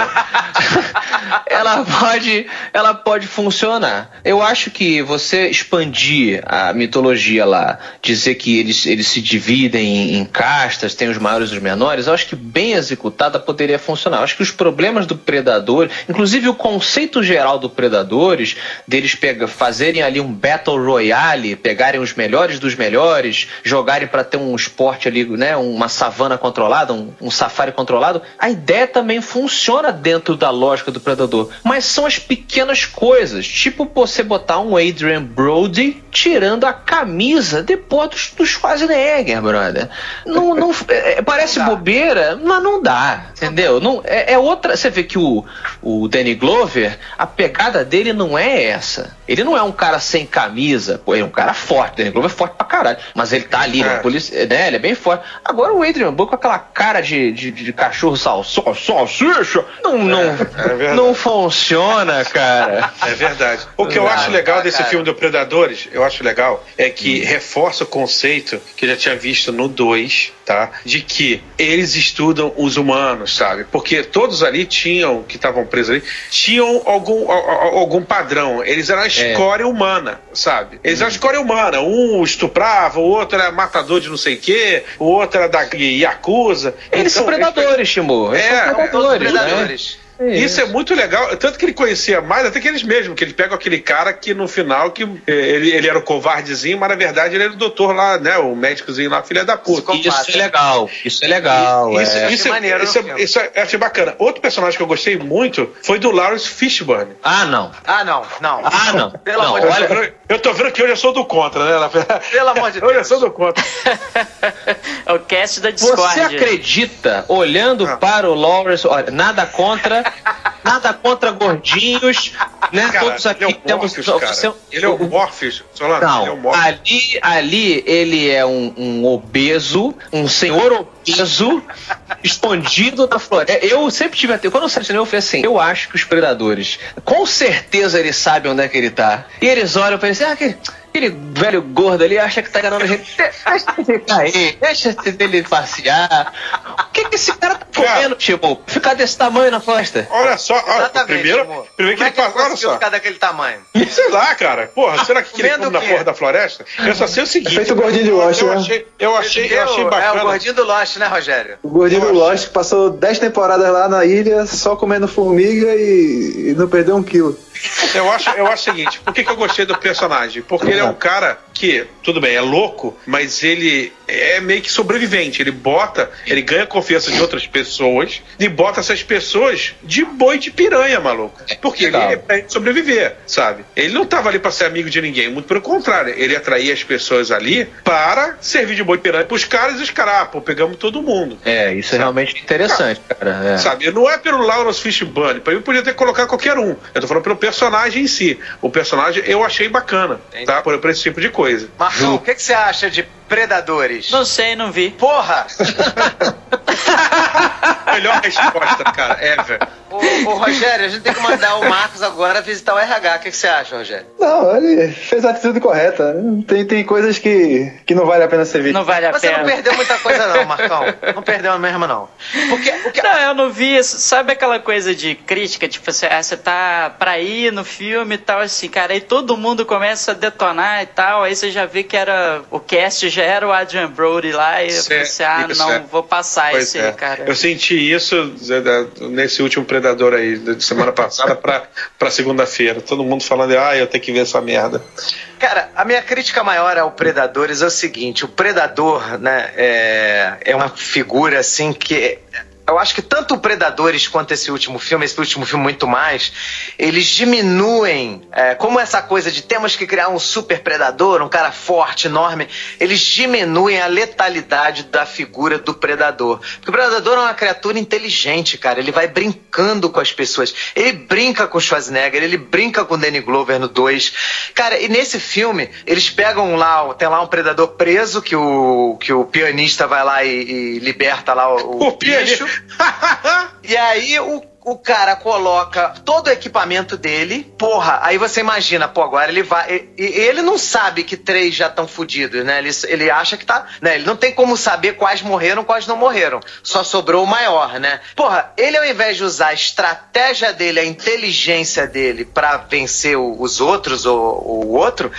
(laughs) ela, pode, ela pode funcionar. Eu acho que você expandir a mitologia lá, de dizer que eles, eles se dividem em, em castas, tem os maiores e os menores, eu acho que bem executada poderia funcionar. Eu acho que os problemas do Predador, inclusive o conceito geral do Predadores, deles pega, fazerem ali um Battle Royale, pegarem os melhores dos melhores, jogarem para ter um esporte ali, né, uma savana controlada, um, um safari controlado, a ideia também funciona dentro da lógica do Predador. Mas são as pequenas coisas, tipo você botar um Adrian Brody tirando a camisa depois do, do Schwarzenegger, brother. Não, não, é, é, parece não bobeira, mas não dá, entendeu? Não, é, é, outra. Você vê que o, o Danny Glover, a pegada dele não é essa. Ele não é um cara sem camisa, pô, ele é um cara forte. O Danny Glover é forte pra caralho, mas ele tá ali, é. Polícia, né? Ele é bem forte. Agora o Adrian Brody com aquela cara de, de, de cachorro sal, sal, salsicha, não, é, não, é não funciona, cara. É verdade. O que eu acho legal desse filme do Predadores, eu acho legal, é que hum. reforça o conceito que eu já tinha visto no 2, tá? De que eles estudam os humanos, sabe? Porque todos ali tinham, que estavam presos ali, tinham algum, algum padrão. Eles eram. Escória é. humana, sabe? Eles eram escória humana. Um estuprava, o outro era matador de não sei o quê, o outro era da Yakuza. Eles então, são predadores, Timor. É, são predadores. predadores. Né? É isso. isso. é muito legal. Tanto que ele conhecia mais até que eles mesmos, que ele pega aquele cara que no final que eh, ele, ele era o covardezinho, mas na verdade ele era o doutor lá, né? O médicozinho lá, filha da puta. Isso é legal. Isso é legal. Isso, é. isso, maneiro, isso, isso, isso eu achei bacana. Outro personagem que eu gostei muito foi do Lawrence Fishburne. Ah, não. Ah, não. Não. Ah, não. (laughs) Pelo não, amor de Deus. Eu tô vendo que hoje eu sou do contra, né? Pelo amor de Deus. (laughs) Hoje eu sou do contra. (laughs) é o cast da Discord. Você acredita, olhando ah. para o Lawrence, olha, nada contra Nada contra gordinhos, né? Cara, Todos aqui ele é temos. Morpheus, ele é o Morpheus, Não, ele é o Ali, ali ele é um, um obeso, um senhor obeso, escondido na floresta. Eu sempre tive até. Quando eu selecionei, eu falei assim: eu acho que os predadores, com certeza eles sabem onde é que ele tá. E eles olham e pensam assim: ah, aquele aquele velho gordo ali acha que tá enganando a gente. (laughs) Deixa ele cair, deixa dele passear. O que, que esse cara tá comendo, tipo? Ficar desse tamanho na costa. Olha só, olha, primeiro, primeiro que ele passa. Olha só. ficar daquele tamanho? Sei lá, cara. Porra, será que ele come na porra da floresta? Eu só sei o seguinte. É feito o gordinho de Lost, eu, né? achei, eu achei, eu achei bacana. É o gordinho do Lost, né, Rogério? O gordinho do Lost que passou 10 temporadas lá na ilha só comendo formiga e, e não perdeu um quilo. Eu acho, eu acho o seguinte, por que, que eu gostei do personagem? Porque ele é um cara que, tudo bem, é louco, mas ele é meio que sobrevivente. Ele bota, ele ganha confiança de outras pessoas e bota essas pessoas de boi de piranha, maluco. Porque ele é pra sobreviver, sabe? Ele não tava ali para ser amigo de ninguém, muito pelo contrário. Ele atraía as pessoas ali para servir de boi de piranha pros caras e os caras, ah, pô, pegamos todo mundo. É, isso é sabe? é realmente interessante, cara. cara é. Sabe? Não é pelo Lawrence Fishburne, pra mim podia ter colocado qualquer um. Eu tô falando pelo personagem em si. O personagem eu achei bacana, Entendi. tá? Por, por esse tipo de coisa. Marcão, o que, que você acha de Predadores? Não sei, não vi. Porra! (laughs) melhor resposta, cara, ever. Ô, ô, Rogério, a gente tem que mandar o Marcos agora visitar o RH. O que, que você acha, Rogério? Não, ele fez a atitude correta. Tem, tem coisas que, que não vale a pena ser visto. Não vale a Você pena. não perdeu muita coisa, não, (laughs) Marcão. Não perdeu mesmo, não. Porque, porque Não, eu não vi isso. Sabe aquela coisa de crítica? Tipo, você, ah, você tá pra ir no filme e tal, assim, cara. Aí todo mundo começa a detonar e tal. Aí você já vê que era. O cast já era o Adrian Brody lá. E Isso é- você, ah, isso não, é. vou passar Pois esse é. aí, cara. Eu senti isso nesse último Predador aí, de semana passada pra, pra segunda-feira. Todo mundo falando, ah, eu tenho que ver essa merda. Cara, a minha crítica maior ao Predadores é o seguinte: o Predador, né, é, é uma figura assim que. Eu acho que tanto o Predadores quanto esse último filme, esse último filme muito mais, eles diminuem, é, como essa coisa de temos que criar um super predador, um cara forte, enorme, eles diminuem a letalidade da figura do predador. Porque o predador é uma criatura inteligente, cara. Ele vai brincando com as pessoas. Ele brinca com o Schwarzenegger, ele brinca com o Danny Glover no 2. Cara, e nesse filme, eles pegam lá, tem lá um predador preso que o, que o pianista vai lá e, e liberta lá o, O pianista. (laughs) E aí o, o cara coloca todo o equipamento dele, porra, aí você imagina, pô, agora ele vai. e- e- Ele não sabe que três já estão fodidos, né? Ele, ele acha que tá. Né? Ele não tem como saber quais morreram, quais não morreram. Só sobrou o maior, né? Porra, ele ao invés de usar a estratégia dele, a inteligência dele pra vencer o- os outros ou o outro,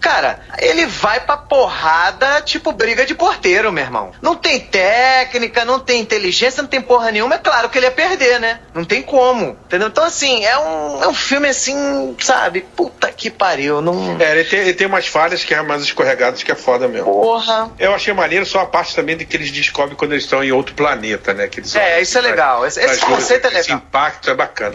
cara, ele vai pra porrada, tipo briga de porteiro, meu irmão. Não tem técnica, não tem inteligência, não tem porra nenhuma. É claro que ele ia perder, né? Não tem como, entendeu? Então, assim, é um, é um filme assim, sabe? Puta que pariu, não. É, ele tem, ele tem umas falhas que é mais escorregadas que é foda mesmo. Porra. Eu achei maneiro só a parte também de que eles descobrem quando eles estão em outro planeta, né? Que eles É, isso é legal. Esse, esse conceito é Esse legal. impacto é bacana.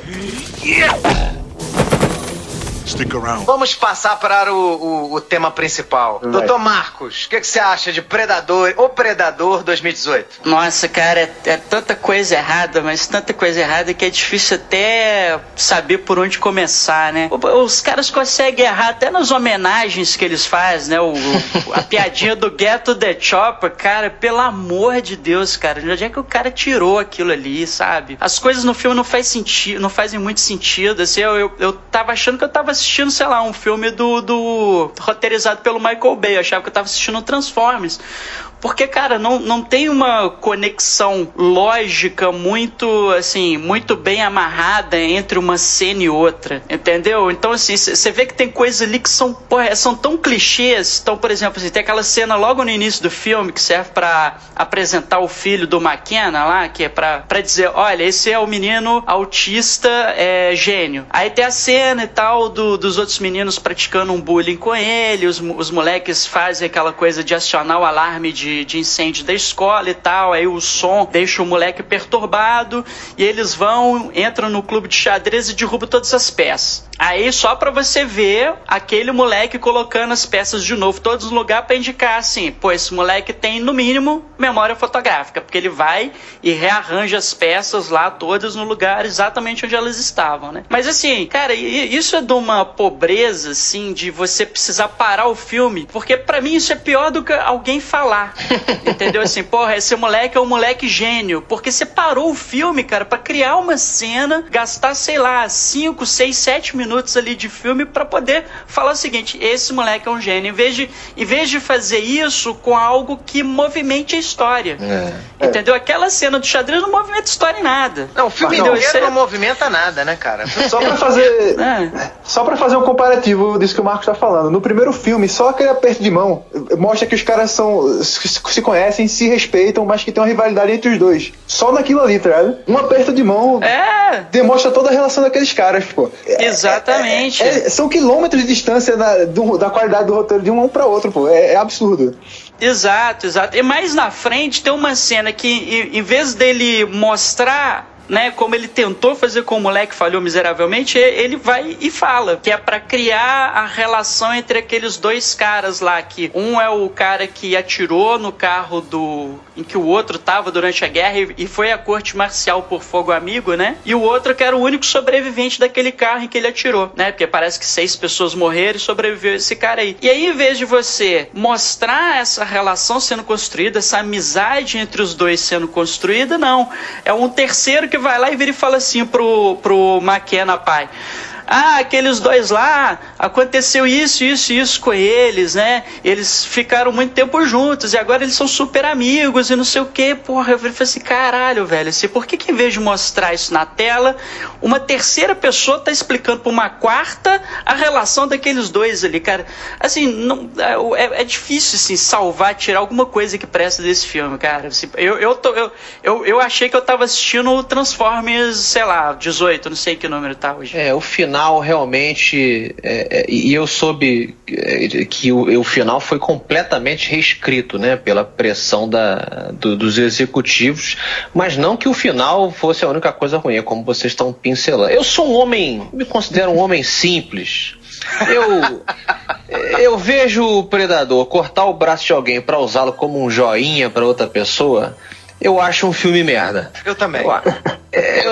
Stick around. Vamos passar para o, o, o tema principal. Vai. Doutor Marcos, o que, que você acha de Predador, O Predador 2018? Nossa, cara, é, é tanta coisa errada, mas tanta coisa errada que é difícil até saber por onde começar, né? Os caras conseguem errar até nas homenagens que eles fazem, né? O, o- a (laughs) piadinha do Ghetto The Chopper, cara, pelo amor de Deus, cara, de onde é que o cara tirou aquilo ali, sabe? As coisas no filme não faz sentido, não fazem muito sentido, assim, eu, eu, eu tava achando que eu tava assistindo, sei lá, um filme do, do roteirizado pelo Michael Bay, eu achava que eu tava assistindo Transformers. Porque, cara, não, não tem uma conexão lógica muito, assim, muito bem amarrada entre uma cena e outra, entendeu? Então, assim, você vê que tem coisas ali que são, porra, são tão clichês. Então, por exemplo, assim, tem aquela cena logo no início do filme que serve pra apresentar o filho do McKenna lá, que é pra, dizer, olha, esse é o menino autista é, gênio. Aí tem a cena e tal do, dos outros meninos praticando um bullying com ele, os, os moleques fazem aquela coisa de acionar o alarme de, de incêndio da escola e tal, aí o som deixa o moleque perturbado e eles vão, entram no clube de xadrez e derrubam todas as peças. Aí só pra você ver aquele moleque colocando as peças de novo todos no lugar pra indicar assim, pô, esse moleque tem no mínimo memória fotográfica, porque ele vai e rearranja as peças lá todas no lugar exatamente onde elas estavam, né? Mas assim, cara, isso é de uma pobreza assim de você precisar parar o filme, porque pra mim isso é pior do que alguém falar. (laughs) Entendeu assim, porra, esse moleque é um moleque gênio, porque você parou o filme, cara, pra criar uma cena, gastar, sei lá, 5, 6, 7 minutos ali de filme pra poder falar o seguinte: esse moleque é um gênio. Em vez de, em vez de fazer isso com algo que movimente a história. Entendeu? Aquela cena do xadrez não movimenta a história em nada. Não, o filme inteiro Isso é- não movimenta nada, né, cara? (laughs) Só pra fazer. É. Só pra fazer um comparativo disso que o Marcos tá falando. No primeiro filme, só aquele aperto de mão mostra que os caras são. Se se conhecem, se respeitam, mas que tem uma rivalidade entre os dois. Só naquilo ali, tá ligado? Um aperto de mão É, demonstra toda a relação daqueles caras, pô. É- Exatamente. é- é- são quilômetros de distância da, do- da qualidade do roteiro de um pra outro, pô. É, é absurdo. Exato, exato. E mais na frente tem uma cena que, em, em vez dele mostrar né? Como ele tentou fazer com o moleque, falhou miseravelmente, ele vai e fala que é para criar a relação entre aqueles dois caras lá que um é o cara que atirou no carro do em que o outro tava durante a guerra e foi à corte marcial por fogo amigo, né? E o outro que era o único sobrevivente daquele carro em que ele atirou, né? Porque parece que seis pessoas morreram e sobreviveu esse cara aí. E aí, em vez de você mostrar essa relação sendo construída, essa amizade entre os dois sendo construída, não. É um terceiro que vai lá e vira e fala assim pro, pro McKenna pai. Ah, aqueles dois lá, aconteceu isso, isso, isso com eles, né? Eles ficaram muito tempo juntos e agora eles são super amigos e não sei o que. Porra, eu falei assim, caralho, velho, assim, por que, que em vez de mostrar isso na tela, uma terceira pessoa tá explicando pra uma quarta a relação daqueles dois ali, cara? Assim, não, é, é difícil, assim, salvar, tirar alguma coisa que presta desse filme, cara. Assim, eu, eu, tô, eu, eu, eu achei que eu tava assistindo Transformers, sei lá, 18, não sei que número tá hoje. É, o final final realmente. É, é, e eu soube é, que o, o, final foi completamente reescrito, né? Pela pressão da, do, dos executivos. Mas não que o final fosse a única coisa ruim, é como vocês estão pincelando. Eu sou um homem, me considero um homem simples. Eu, (laughs) eu vejo o predador cortar o braço de alguém para usá-lo como um joinha para outra pessoa. Eu acho um filme merda. Eu também. Eu, eu,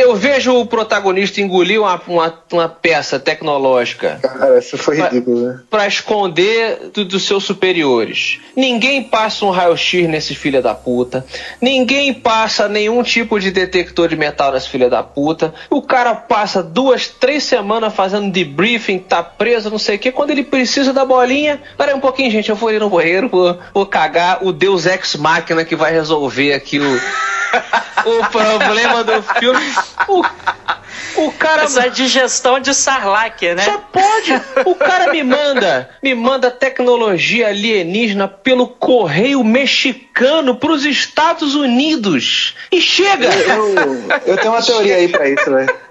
eu, vejo o protagonista engolir uma, uma, uma peça tecnológica. Cara, isso foi ridículo, né? Pra esconder do, dos seus superiores. Ninguém passa um raio-x nesse filho da puta. Ninguém passa nenhum tipo de detector de metal nesse filho da puta. O cara passa duas, três semanas fazendo debriefing, tá preso, não sei o que. Quando ele precisa da bolinha. Pera aí um pouquinho, gente. Eu vou ir no banheiro, vou, vou cagar o Deus Ex Máquina que vai resolver aqui o, (laughs) o problema tema do filme. O, o cara. Essa digestão de Sarlacc, né? Só pode. O cara me manda, me manda tecnologia alienígena pelo correio mexicano pros Estados Unidos. E chega! Eu, eu tenho uma teoria aí pra isso, velho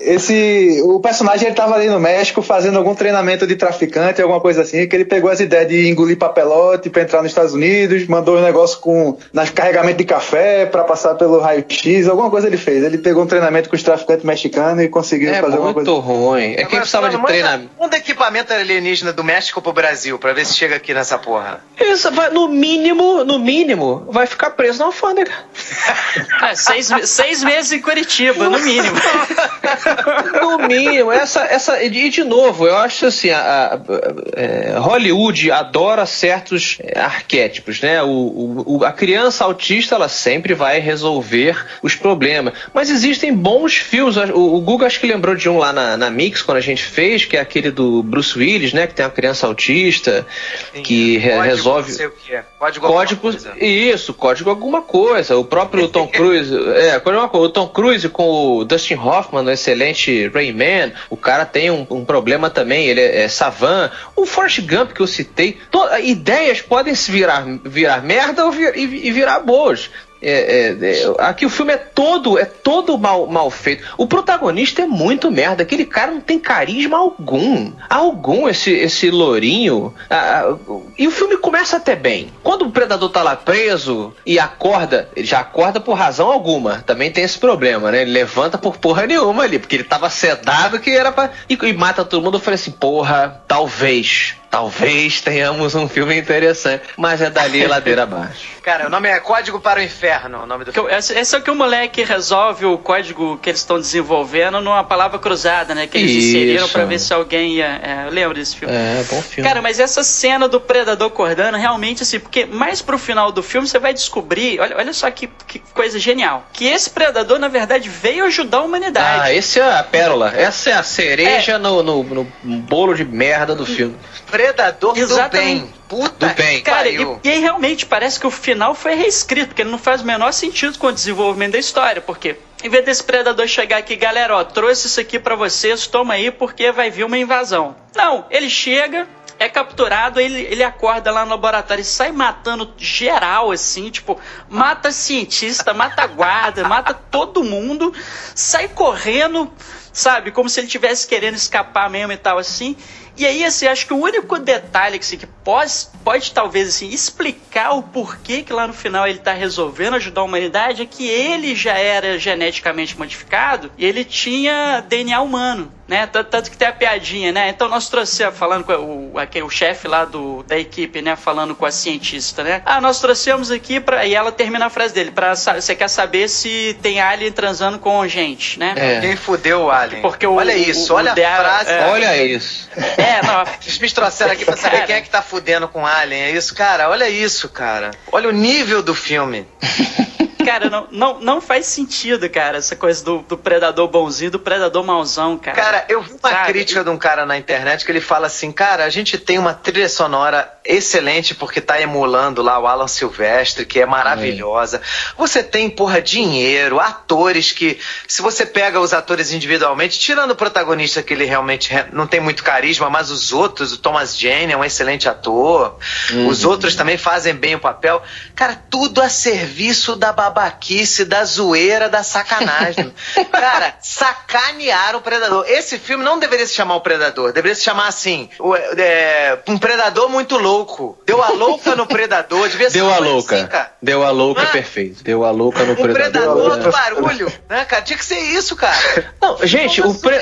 esse o personagem ele tava ali no México fazendo algum treinamento de traficante, alguma coisa assim, que ele pegou as ideias de engolir papelote para entrar nos Estados Unidos, mandou um negócio com nas carregamento de café para passar pelo raio-x, alguma coisa ele fez. Ele pegou um treinamento com os traficantes mexicanos e conseguiu é fazer alguma coisa. É muito ruim. É que precisava de treinamento. Um equipamento alienígena do México pro Brasil para ver se chega aqui nessa porra. Isso, vai, no mínimo, no mínimo, vai ficar preso na alfândega. É, seis, seis meses em Curitiba, no mínimo. (laughs) No mínimo, essa, essa. E de novo, eu acho assim, a, a, a é, Hollywood adora certos é, arquétipos, né? O, o, a criança autista ela sempre vai resolver os problemas. Mas existem bons filmes. O, o Google acho que lembrou de um lá na, na Mix quando a gente fez, que é aquele do Bruce Willis, né? Que tem uma criança autista Sim, que é. re, resolve. Não sei o que é. Código, código Isso, código alguma coisa. O próprio Tom (laughs) Cruise. é, o Tom Cruise com o Dustin Hoffman no excelente Rayman, o cara tem um, um problema também, ele é, é Savan. O Forrest Gump que eu citei, to, ideias podem se virar, virar merda ou vir, e, e virar boas. É, é, é, aqui o filme é todo é todo mal, mal feito. O protagonista é muito merda. Aquele cara não tem carisma algum. Algum, esse, esse lourinho. Ah, ah, e o filme começa até bem. Quando o predador tá lá preso e acorda, ele já acorda por razão alguma. Também tem esse problema, né? Ele levanta por porra nenhuma ali, porque ele tava sedado que era pra. E, e mata todo mundo. Eu falei assim, porra, talvez talvez tenhamos um filme interessante, mas é dali ladeira abaixo. (laughs) Cara, o nome é Código para o Inferno, o nome do filme. Esse é o que o moleque resolve o código que eles estão desenvolvendo numa palavra cruzada, né? Que eles Isso. inseriram para ver se alguém ia. É, eu lembro desse filme. É, bom filme. Cara, mas essa cena do predador acordando, realmente, assim, porque mais pro final do filme você vai descobrir, olha, olha só que, que coisa genial, que esse predador, na verdade, veio ajudar a humanidade. Ah, esse é a pérola. Essa é a cereja é. No, no, no bolo de merda do filme predador Exatamente. do bem. Puta do bem. Cara, e, e aí realmente parece que o final foi reescrito, porque ele não faz o menor sentido com o desenvolvimento da história, porque em vez desse predador chegar aqui, galera, ó, trouxe isso aqui para vocês, toma aí porque vai vir uma invasão. Não, ele chega, é capturado, ele, ele acorda lá no laboratório e sai matando geral, assim, tipo, mata cientista, mata guarda, mata todo mundo, sai correndo, sabe? Como se ele tivesse querendo escapar mesmo e tal assim. E aí, assim, acho que o único detalhe assim, que pode, pode talvez assim, explicar o porquê que lá no final ele tá resolvendo ajudar a humanidade é que ele já era geneticamente modificado e ele tinha DNA humano né? Tanto, que tem a piadinha, né? Então nós trouxemos, falando com o, aqui, o chefe lá do, da equipe, né? Falando com a cientista, né? Ah, nós trouxemos aqui pra. E ela termina a frase dele: pra, você quer saber se tem alien transando com gente, né? É. Quem fudeu o alien? Porque o, olha isso, o, olha a frase. É, olha isso. É, não. (laughs) Vocês me trouxeram aqui pra saber cara, quem é que tá fudendo com alien. É isso, cara? Olha isso, cara. Olha o nível do filme. (laughs) Cara, não, não, não faz sentido, cara, essa coisa do, do predador bonzinho do predador mauzão, cara. Cara, eu vi uma Sabe? crítica de um cara na internet que ele fala assim, cara, a gente tem uma trilha sonora excelente porque tá emulando lá o Alan Silvestre, que é maravilhosa. É. Você tem, porra, dinheiro, atores que, se você pega os atores individualmente, tirando o protagonista que ele realmente não tem muito carisma, mas os outros, o Thomas Jane é um excelente ator, uhum. os outros também fazem bem o papel. Cara, tudo a serviço da babaquice, da zoeira, da sacanagem. (laughs) Cara, sacanearam o Predador. Esse filme não deveria se chamar o Predador, deveria se chamar assim, o, é, um Predador muito louco. Deu a louca no Predador, devia Deu a louca. Assim, Deu a louca, ah, perfeito. Deu a louca no um Predador. Predador do barulho, né, cara? Tinha que ser isso, cara. Não, gente, o, pre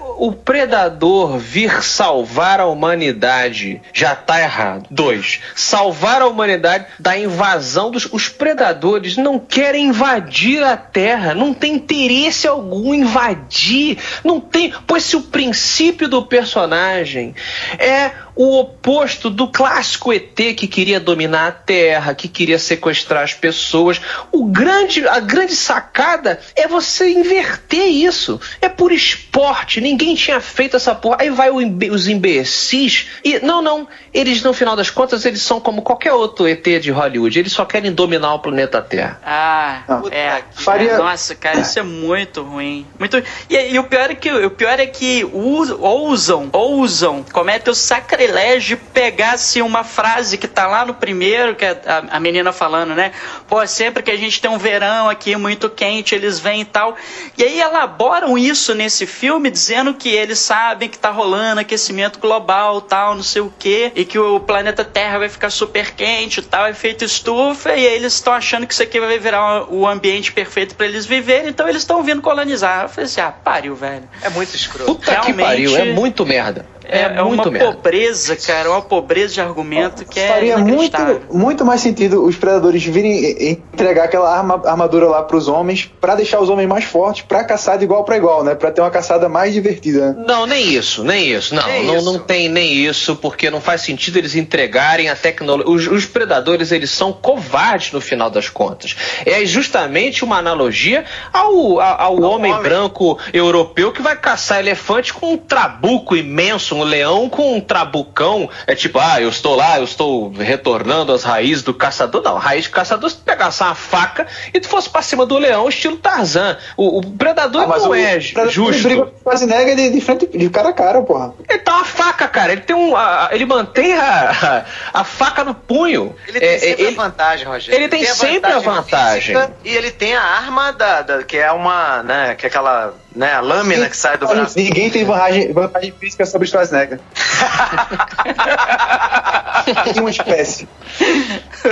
o, o Predador vir salvar a humanidade já tá errado. Dois, salvar a humanidade da invasão dos... Os predadores não querem invadir a Terra, não tem interesse algum invadir, não tem, pois se o princípio do personagem é o oposto do clássico ET que queria dominar a Terra, que queria sequestrar as pessoas. O grande, a grande sacada é você inverter isso. É por esporte, ninguém tinha feito essa porra. Aí vai os imbecis e não, não, eles no final das contas eles são como qualquer outro ET de Hollywood, eles só querem dominar o planeta Terra. Ah, ah é, faria... nossa, cara, isso é muito ruim. Muito e, e o pior é que o pior é que ousam, ousam, cometem o sacrilégio sacrilégio pegasse uma frase que tá lá no primeiro, que é a, a, menina falando, né? Pô, sempre que a gente tem um verão aqui muito quente, eles vêm e tal. E aí elaboram isso nesse filme, dizendo que eles sabem que tá rolando aquecimento global, tal, não sei o quê, e que o planeta Terra vai ficar super quente, tal, efeito estufa, e aí eles estão achando que isso aqui vai virar o ambiente perfeito para eles viverem, então eles estão vindo colonizar. Eu falei assim, ah, pariu, velho. É muito escroto. Puta Realmente, que pariu, é muito merda. É, é, é uma merda. pobreza, cara, uma pobreza de argumento que Faria é muito, muito mais sentido os predadores virem entregar aquela arma, armadura lá pros homens para deixar os homens mais fortes para caçar de igual para igual, né? Para ter uma caçada mais divertida. Né? Não, nem isso, nem isso. Não, não, isso. não tem nem isso, porque não faz sentido eles entregarem a tecnologia. Os, os predadores, eles são covardes no final das contas. É justamente uma analogia ao, ao, ao homem, homem branco europeu que vai caçar elefante com um trabuco imenso um leão com um trabucão. É tipo, ah, eu estou lá, eu estou retornando às raízes do caçador. Não, raiz de caçador, se tu pegasse uma faca e tu fosse pra cima do leão, estilo Tarzan. O, o predador ah, não o, é o justo. Ele briga nega de, de frente, de cara a cara, porra. Ele tá uma faca, cara. Ele tem um. A, ele mantém a, a, a, faca no punho. Ele tem é, sempre ele, a vantagem, Rogério. Ele, ele tem, tem, sempre a vantagem. A vantagem. E ele tem a arma da, da, que é uma, né, que é aquela né? A lâmina que sai do braço. Ninguém tem vantagem, vantagem física sobre Schwarzenegger. (laughs) uma espécie.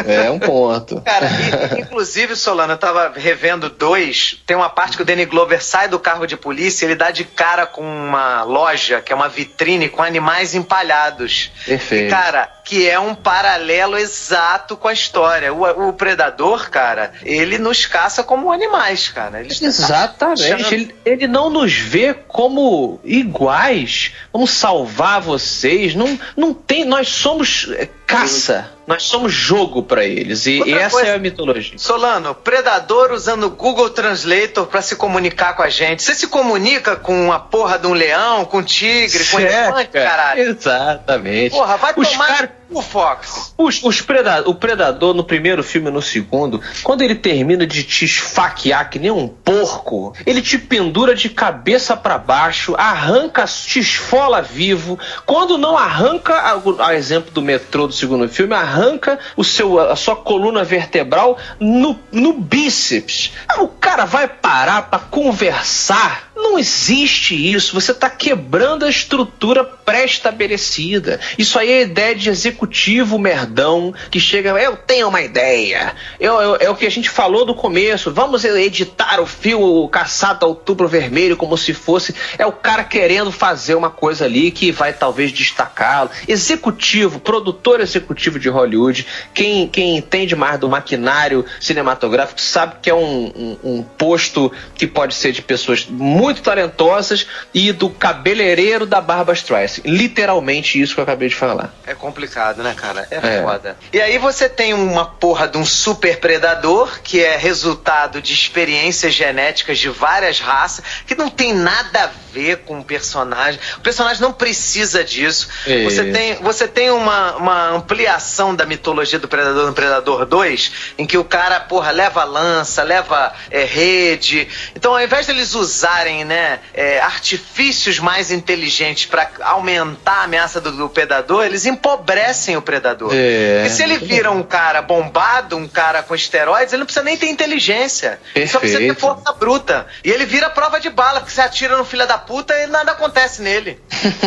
É um ponto. Cara, e, inclusive, Solano, eu tava revendo dois. Tem uma parte que o Danny Glover sai do carro de polícia e ele dá de cara com uma loja, que é uma vitrine com animais empalhados. Perfeito. E, cara, que é um paralelo exato com a história. O, o predador, cara, ele nos caça como animais, cara. Ele Exatamente. Ele, ele não nos vê como iguais. Vamos salvar vocês. Não, não tem. Nós somos é, caça. Nós somos jogo para eles. E, e essa coisa, é a mitologia. Solano, predador usando o Google Translator para se comunicar com a gente. Você se comunica com a porra de um leão, com um tigre, com um elefante, caralho? Exatamente. Porra, vai Os tomar. Cara o Fox. Os, os predador, o Predador, no primeiro filme e no segundo, quando ele termina de te esfaquear que nem um porco, ele te pendura de cabeça para baixo, arranca, te esfola vivo. Quando não arranca, a, a, exemplo do metrô do segundo filme, arranca o seu, a sua coluna vertebral no, no bíceps. O cara vai parar para conversar Não existe isso. Você está quebrando a estrutura pré-estabelecida. Isso aí é ideia de executivo merdão que chega, eu tenho uma ideia. Eu, eu, é o que a gente falou do começo. Vamos editar o fio caçado outubro vermelho como se fosse. É o cara querendo fazer uma coisa ali que vai talvez destacá-lo. Executivo, produtor executivo de Hollywood, quem, quem entende mais do maquinário cinematográfico sabe que é um, um, um posto que pode ser de pessoas muito talentosas e do cabeleireiro da Barba Streisand. Literalmente isso que eu acabei de falar. É complicado, né, cara? É, é, foda. E aí você tem uma porra de um super predador que é resultado de experiências genéticas de várias raças que não tem nada a ver com o personagem. O personagem não precisa disso. É. Você tem, você tem uma, uma ampliação da mitologia do Predador no Predador 2, em que o cara, porra, leva lança, leva é, rede. Então, ao invés deles usarem né, é, artifícios mais inteligentes para aumentar a ameaça do, do, predador, eles empobrecem o predador. É. E se ele vira um cara bombado, um cara com esteroides, ele não precisa nem ter inteligência. Perfeito. Só precisa ter força bruta. E ele vira prova de bala, porque você atira no filho da puta e nada acontece nele.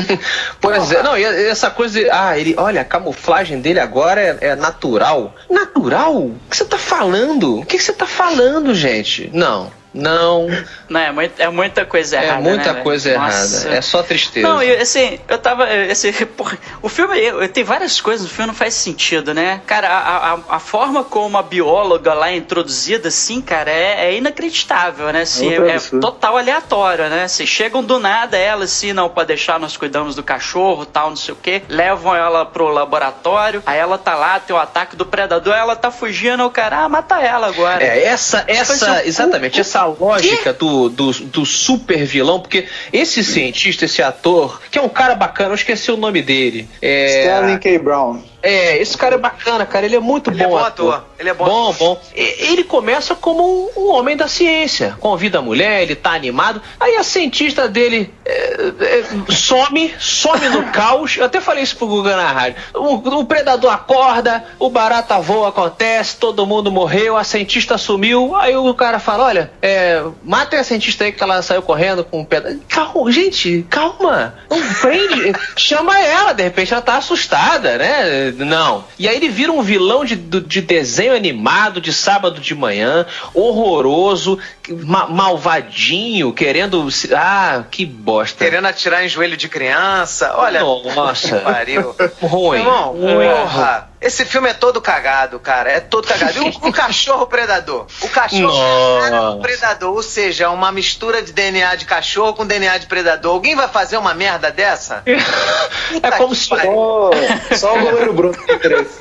(laughs) pois é, não, e essa coisa de, ah, ele, olha, a camuflagem dele agora é, é natural. Natural? O que você tá falando? O que você tá falando, gente? Não. Não. Não, é, muito, é muita coisa é errada. É muita né, coisa Nossa. errada. É só tristeza. Não, eu, assim, eu tava. Assim, (laughs) porra, o filme. Eu, tem várias coisas no filme não faz sentido, né? Cara, a, a, a, forma como a bióloga lá é introduzida, assim, cara, é, é inacreditável, né? Assim, é, é, total aleatório, né? Assim, chegam do nada ela, assim, não, pra deixar, nós cuidamos do cachorro tal, não sei o quê. Levam ela pro laboratório, aí ela tá lá, tem o ataque do predador, ela tá fugindo, o cara, ah, mata ela agora. É, essa, essa, exatamente, essa a lógica do, do, do, super vilão, porque esse cientista, esse ator, que é um cara bacana, eu esqueci o nome dele. É... Stanley K. Brown. É, esse cara é bacana, cara. Ele é muito ele bom. É bom ator. ator. Ele é bom. Bom, bom. Ele começa como um, um, homem da ciência. Convida a mulher, ele tá animado. Aí a cientista dele é, é, some, some no (laughs) caos. Eu até falei isso pro Guga na rádio. O, o, predador acorda, o barata voa, acontece, todo mundo morreu, a cientista sumiu. Aí o cara fala: olha, é, matem a cientista aí que ela saiu correndo com um pedaço. Calma, gente, calma. Não prende. (laughs) Chama ela, de repente ela tá assustada, né? Não. E aí ele vira um vilão de, de desenho animado de sábado de manhã, horroroso, ma malvadinho, querendo. Ah, que bosta. Querendo atirar em joelho de criança. Olha. Nossa. Pariu. (laughs) Ruim. Irmão, porra. Esse filme é todo cagado, cara. É todo cagado. E o, o (laughs) cachorro predador? O cachorro é predador, ou seja, uma mistura de DNA de cachorro com DNA de predador. Alguém vai fazer uma merda dessa? (laughs) é como se. Só, só o goleiro Bruno tem interesse.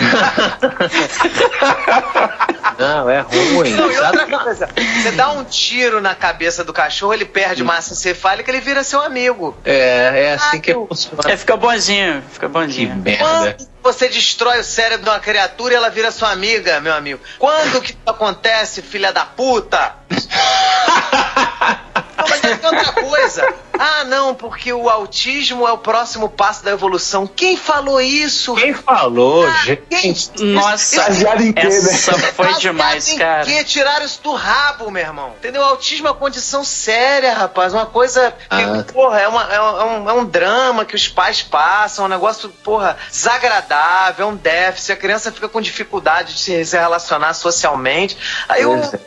(laughs) Não, é ruim. Não, coisa, você dá um tiro na cabeça do cachorro, ele perde massa encefálica, ele vira seu amigo. É, é assim que funciona. É, fica bonzinho, fica bonzinho. Que merda. Quando você destrói o cérebro de uma criatura e ela vira sua amiga, meu amigo. Quando que isso acontece, filha da puta? (laughs) Não, mas é outra coisa. Ah, não, porque o autismo é o próximo passo da evolução. Quem falou isso? Quem falou, ah, gente? Quem? Nossa, em quê, essa né? foi demais, em cara. Que tiraram isso do rabo, meu irmão. Entendeu? O autismo é uma condição séria, rapaz. Uma coisa que, ah. porra, é, uma, é, um, é um drama que os pais passam, um negócio, porra, desagradável, é um déficit. A criança fica com dificuldade de se relacionar socialmente. Aí o, é.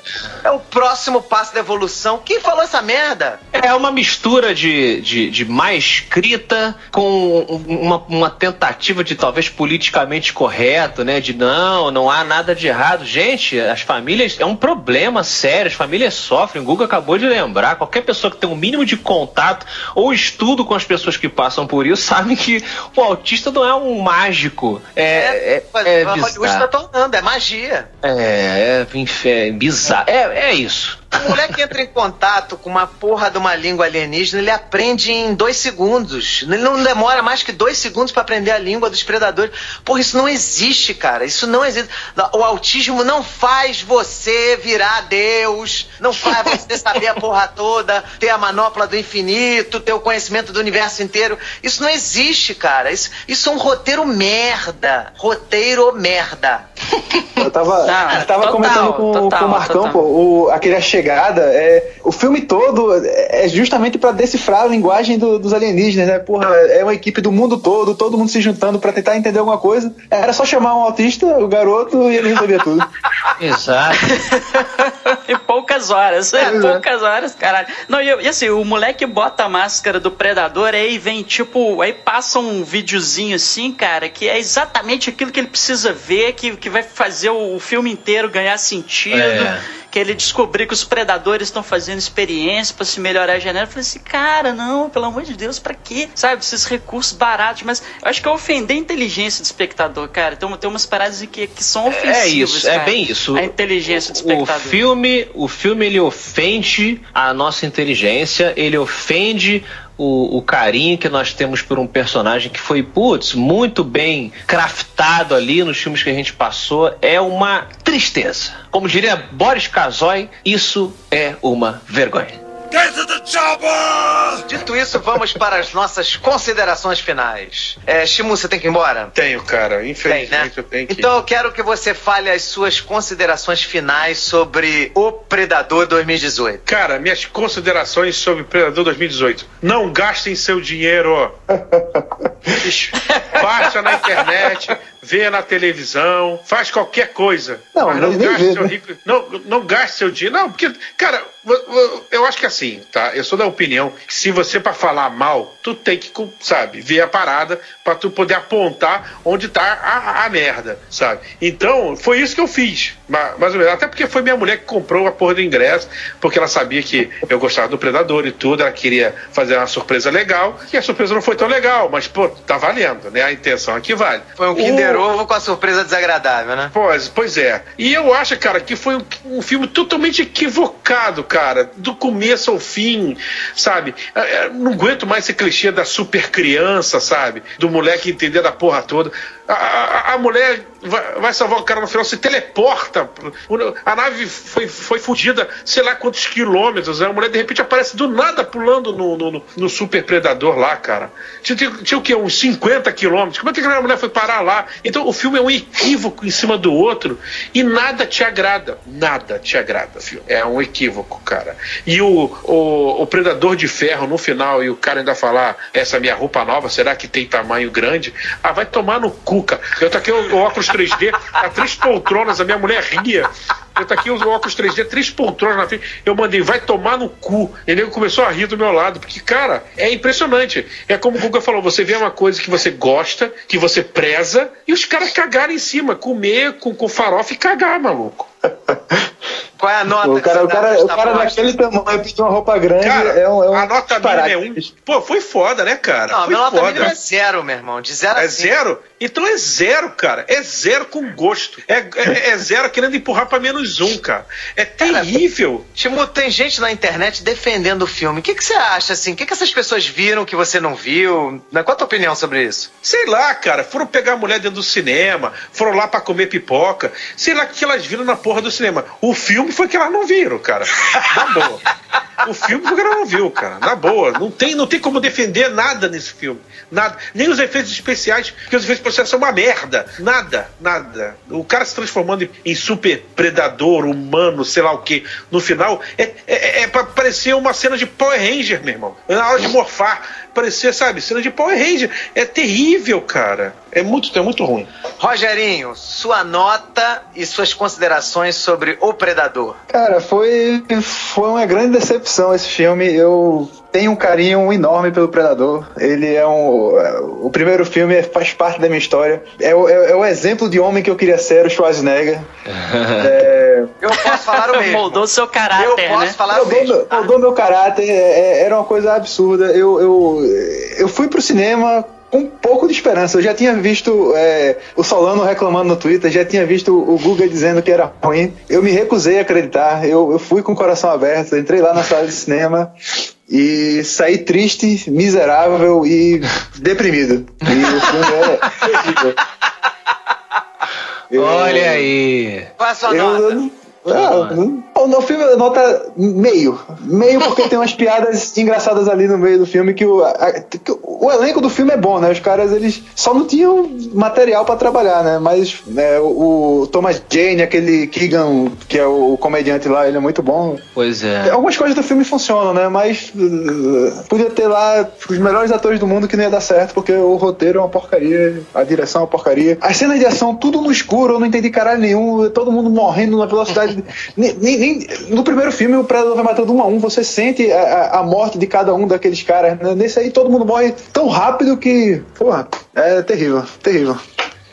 é o próximo passo da evolução. Quem falou essa merda? É uma mistura de de, de, de má escrita com uma, uma tentativa de talvez politicamente correto, né? De não, não há nada de errado. Gente, as famílias é um problema sério, as famílias sofrem. O Google acabou de lembrar. Qualquer pessoa que tem um mínimo de contato ou estudo com as pessoas que passam por isso sabe que o autista não é um mágico. É, é, é, é Hollywood está tornando, é magia. É, é, é bizarro. É, é isso. O moleque entra em contato com uma porra de uma língua alienígena, ele aprende em dois segundos. Ele não demora mais que dois segundos para aprender a língua dos predadores. Porra, isso não existe, cara. Isso não existe. O autismo não faz você virar Deus, não faz você saber a porra toda, ter a manopla do infinito, ter o conhecimento do universo inteiro. Isso não existe, cara. Isso, isso é um roteiro merda. Roteiro merda. Eu tava, Não, tava total, comentando com, total, com o Marcão, pô, o, aquele A Chegada, é, o filme todo é justamente para decifrar a linguagem do, dos alienígenas, né? Porra, é uma equipe do mundo todo, todo mundo se juntando para tentar entender alguma coisa. Era só chamar um autista, o garoto, e ele resolvia tudo. (laughs) Exato. (laughs) em poucas horas, é, poucas horas, caralho. Não, e, e, assim, o moleque bota a máscara do predador aí vem tipo, aí passa um videozinho assim, cara, que é exatamente aquilo que ele precisa ver, que, que vai fazer o, o filme inteiro ganhar sentido. É que ele descobriu que os predadores estão fazendo experiência para se melhorar a genética. Eu falei assim, cara, não, pelo amor de Deus, para quê? Sabe, esses recursos baratos, mas eu acho que é ofender a inteligência do espectador, cara. Tem, tem umas paradas que, que são ofensivas. É isso, é cara. é bem isso. A inteligência do espectador. O filme, o filme ele ofende a nossa inteligência, ele ofende o, o, carinho que nós temos por um personagem que foi, putz, muito bem craftado ali nos filmes que a gente passou, é uma tristeza. Como diria Boris Kazoy, isso é uma vergonha. Dito isso, vamos para as nossas considerações finais. É, Shimu, você tem que ir embora? Tenho, cara. Infelizmente tem, né? eu tenho que Então eu quero que você fale as suas considerações finais sobre o Predador 2018. Cara, minhas considerações sobre o Predador 2018. Não gastem seu dinheiro. Baixa na internet, vê na televisão, faz qualquer coisa. Não, mas não gaste seu rico. Não, não gaste seu dinheiro. Não, porque, cara, eu acho que assim, tá? Eu sou da opinião que se você para falar mal, tu tem que, sabe, ver a parada para tu poder apontar onde tá a, a, merda, sabe? Então, foi isso que eu fiz. Mais ou menos. Até porque foi minha mulher que comprou a porra do ingresso, porque ela sabia que eu gostava do Predador e tudo, ela queria fazer uma surpresa legal, e a surpresa não foi tão legal, mas, pô, tá valendo, né? A intenção aqui vale. Foi um Kinder Ovo com a surpresa desagradável, né? Pois, pois é. E eu acho, cara, que foi um, um filme totalmente equivocado, cara, do começo ao fim, sabe? Eu é, é, não aguento mais esse clichê da super criança, sabe? Do moleque entender da porra toda. A, a, a mulher vai, vai, salvar o cara no final, se teleporta. A nave foi, foi fugida, sei lá quantos quilômetros. A mulher de repente aparece do nada pulando no, no, no super predador lá, cara. Tinha, tinha, tinha, o quê? Uns 50 quilômetros. Como é que a mulher foi parar lá? Então o filme é um equívoco em cima do outro e nada te agrada. Nada te agrada, filho. É um equívoco, cara. E o, o, o predador de ferro no final e o cara ainda falar: essa minha roupa nova, será que tem tamanho grande? Ah, vai tomar no cu cu, cara. Eu taquei o óculos 3D, a três poltronas, a minha mulher ria. Eu taquei o óculos 3D, três poltronas na frente. Eu mandei, vai tomar no cu. E ele começou a rir do meu lado, porque, cara, é impressionante. É como o Guga falou: você vê uma coisa que você gosta, que você preza, e os caras cagarem em cima, comer com, com farofa e cagar, maluco. Qual é a nota? O cara, o cara, o cara daquele tamanho pediu uma roupa grande cara, é um, é um A nota mínima é um. Pô, foi foda, né, cara? Não, foi a nota mínima é zero, meu irmão. De zero É zero? Então é zero, cara. É zero com gosto. É, é, é zero querendo empurrar pra menos um, cara. É terrível. Timo, tem gente na internet defendendo o filme. O que, que você acha, assim? O que, que essas pessoas viram que você não viu? Qual a tua opinião sobre isso? Sei lá, cara. Foram pegar a mulher dentro do cinema, foram lá para comer pipoca. Sei lá o que elas viram na porra do cinema. O filme foi que elas não viram, cara. Na boa. o filme foi que elas não viu, cara. Na boa. Não tem, não tem como defender nada nesse filme. Nada. Nem os efeitos especiais, porque os efeitos especiais são uma merda. Nada, nada. O cara se transformando em super predador, humano, sei lá o que, no final, é, é, é parecer uma cena de Power Ranger, meu irmão. Na hora de morfar, parecer, sabe, cena de Power Ranger. É terrível, cara. É muito, é muito ruim. Rogerinho, sua nota e suas considerações sobre O Predador. Cara, foi, foi uma grande decepção esse filme. Eu tenho um carinho enorme pelo Predador. Ele é um. O primeiro filme faz parte da minha história. É o, é, é o exemplo de homem que eu queria ser, o Schwarzenegger. (laughs) é... Eu posso falar o mesmo. Moldou seu caráter. Eu posso né? falar o mesmo. Moldou meu caráter. É, é, era uma coisa absurda. Eu, eu, eu fui pro cinema com um pouco de esperança. Eu já tinha visto é, o Solano reclamando no Twitter, já tinha visto o Guga dizendo que era ruim. Eu me recusei a acreditar. Eu, eu fui com o coração aberto, entrei lá na sala de cinema e saí triste, miserável e deprimido. E o filme é Olha aí. Qual a sua eu, nota? Ah, no filme nota meio. Meio porque tem umas piadas (laughs) engraçadas ali no meio do filme que o, a, que o elenco do filme é bom, né? Os caras, eles só não tinham material para trabalhar, né? Mas né, o, Thomas Jane, aquele Keegan, que é o comediante lá, ele é muito bom. Pois é. Algumas coisas do filme funcionam, né? Mas uh, podia ter lá os melhores atores do mundo que não ia dar certo, porque o roteiro é uma porcaria, a direção é uma porcaria. As cenas de ação, tudo no escuro, eu não entendi caralho nenhum, todo mundo morrendo na velocidade. Nem, nem, no primeiro filme, o Predador vai matando um a um, você sente a, a morte de cada um daqueles caras. Nesse aí, todo mundo morre tão rápido que. Porra, é terrível, terrível.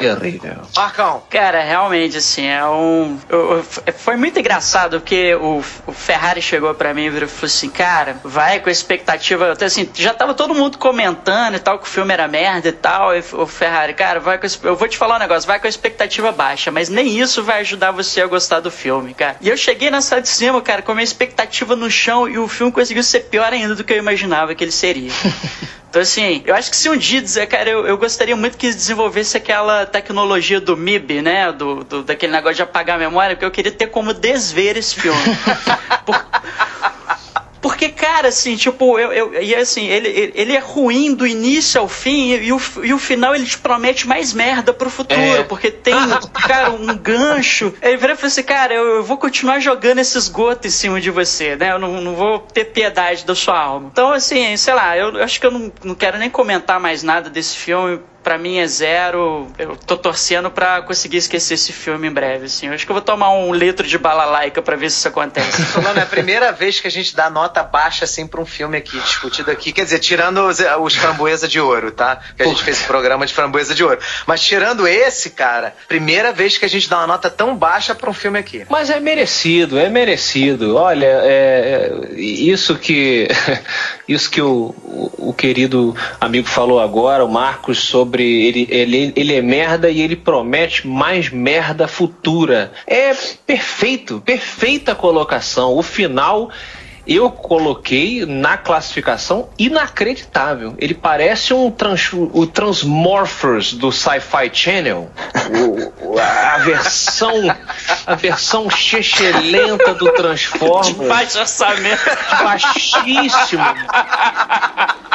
Terrível. Marcão. Cara, realmente, assim, é um. Eu, eu, foi muito engraçado porque o, o Ferrari chegou para mim e falou assim: cara, vai com a expectativa. Assim, já tava todo mundo comentando e tal, que o filme era merda e tal. E o Ferrari, cara, vai com. Eu vou te falar um negócio, vai com a expectativa baixa, mas nem isso vai ajudar você a gostar do filme, cara. E eu cheguei na sala de cima, cara, com a minha expectativa no chão e o filme conseguiu ser pior ainda do que eu imaginava que ele seria. (laughs) Então, assim, eu acho que se um dia dizer, cara, eu, eu gostaria muito que desenvolvesse aquela tecnologia do MIB, né? Do, do, daquele negócio de apagar a memória, porque eu queria ter como desver esse filme. (laughs) Por... Porque, cara, assim, tipo, eu, eu, e assim, ele, ele é ruim do início ao fim e, o, e o final ele te promete mais merda pro futuro, é. porque tem, (laughs) cara, um gancho. Ele vira e fala assim, cara, eu, eu, vou continuar jogando esse esgoto em cima de você, né? Eu não, não vou ter piedade da sua alma. Então, assim, sei lá, eu acho que eu não, não quero nem comentar mais nada desse filme para mim é zero. Eu tô torcendo para conseguir esquecer esse filme em breve, assim. Eu acho que eu vou tomar um litro de balalaica para ver se isso acontece. (laughs) Falando, é a primeira vez que a gente dá nota baixa assim para um filme aqui discutido aqui, quer dizer, tirando os, os framboesa de ouro, tá? Que a gente fez esse programa de framboesa de ouro. Mas tirando esse, cara, primeira vez que a gente dá uma nota tão baixa para um filme aqui. Mas é merecido, é merecido. Olha, é, é isso que (laughs) isso que o, o, o querido amigo falou agora, o Marcos sobre sobre ele, ele, ele é merda e ele promete mais merda futura. É perfeito, perfeita colocação. O final eu coloquei na classificação inacreditável. Ele parece um trans, o Transmorphers do Sci-Fi Channel. O, a versão a versão chechelenta do Transformers. De baixo orçamento. Baixíssimo.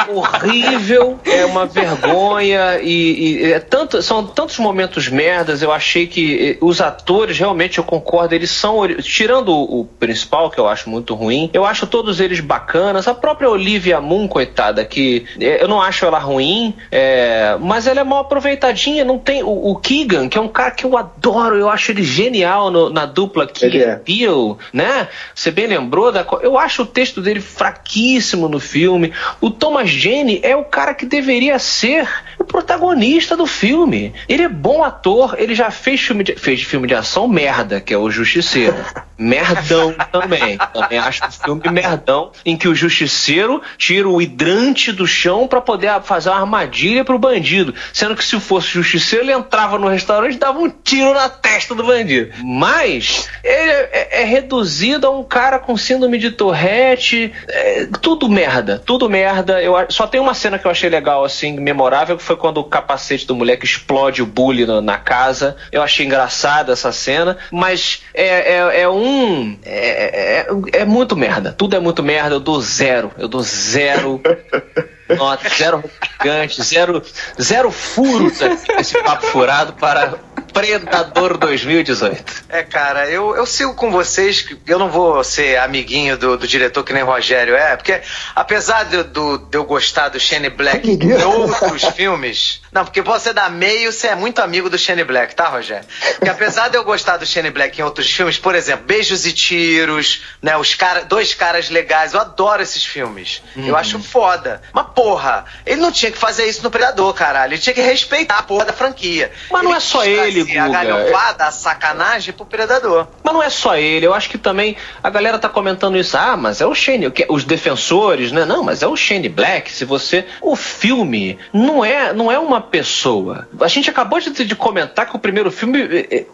Horrível. É uma vergonha e, e é tanto, são tantos momentos merdas. Eu achei que eh, os atores realmente eu concordo. Eles são tirando o, o principal que eu acho muito ruim. Eu acho acho todos eles bacanas. A própria Olivia Moon, coitada, que é, eu não acho ela ruim, é, mas ela é mal aproveitadinha. Não tem o, o, Keegan, que é um cara que eu adoro, eu acho ele genial no, na dupla que é. Bill, né? Você bem lembrou da. Eu acho o texto dele fraquíssimo no filme. O Thomas Jane é o cara que deveria ser o protagonista do filme. Ele é bom ator, ele já fez filme de, fez filme de ação merda, que é o Justiceiro. (laughs) Merdão também. Também acho o filme merdão em que o justiceiro tira o hidrante do chão para poder fazer uma armadilha pro bandido. Sendo que se fosse justiceiro, ele entrava no restaurante e dava um tiro na testa do bandido. Mas ele é, é reduzido a um cara com síndrome de Tourette. É, tudo merda, tudo merda. Eu, só tem uma cena que eu achei legal, assim, memorável, que foi quando o capacete do moleque explode o bully na, na casa. Eu achei engraçada essa cena, mas é, é, é um. É, é, é muito merda tudo é muito merda, eu dou zero. Eu dou zero. nota, zero (laughs) gigante, zero, zero furos esse papo furado para Predador 2018. É, cara, eu, eu sigo com vocês, eu não vou ser amiguinho do, do diretor que nem o Rogério é, porque apesar de, do, de eu gostar do Shane Black em outros filmes, não, porque você dá meio, você é muito amigo do Shane Black, tá, Rogério? Porque apesar de eu gostar do Shane Black em outros filmes, por exemplo, Beijos e Tiros, né, os cara, dois caras legais, eu adoro esses filmes. Eu uhum. acho foda. Mas porra, ele não tinha que fazer isso no Predador, caralho. Ele tinha que respeitar a porra da franquia. Mas ele não é só ele, Guga. A galhofada, a sacanagem pro Predador. Mas não é só ele. Eu acho que também a galera tá comentando isso. Ah, mas é o Shane. Os defensores, né? Não, mas é o Shane Black. Se você. O filme não é, não é uma pessoa. A gente acabou de, de comentar que o primeiro filme é,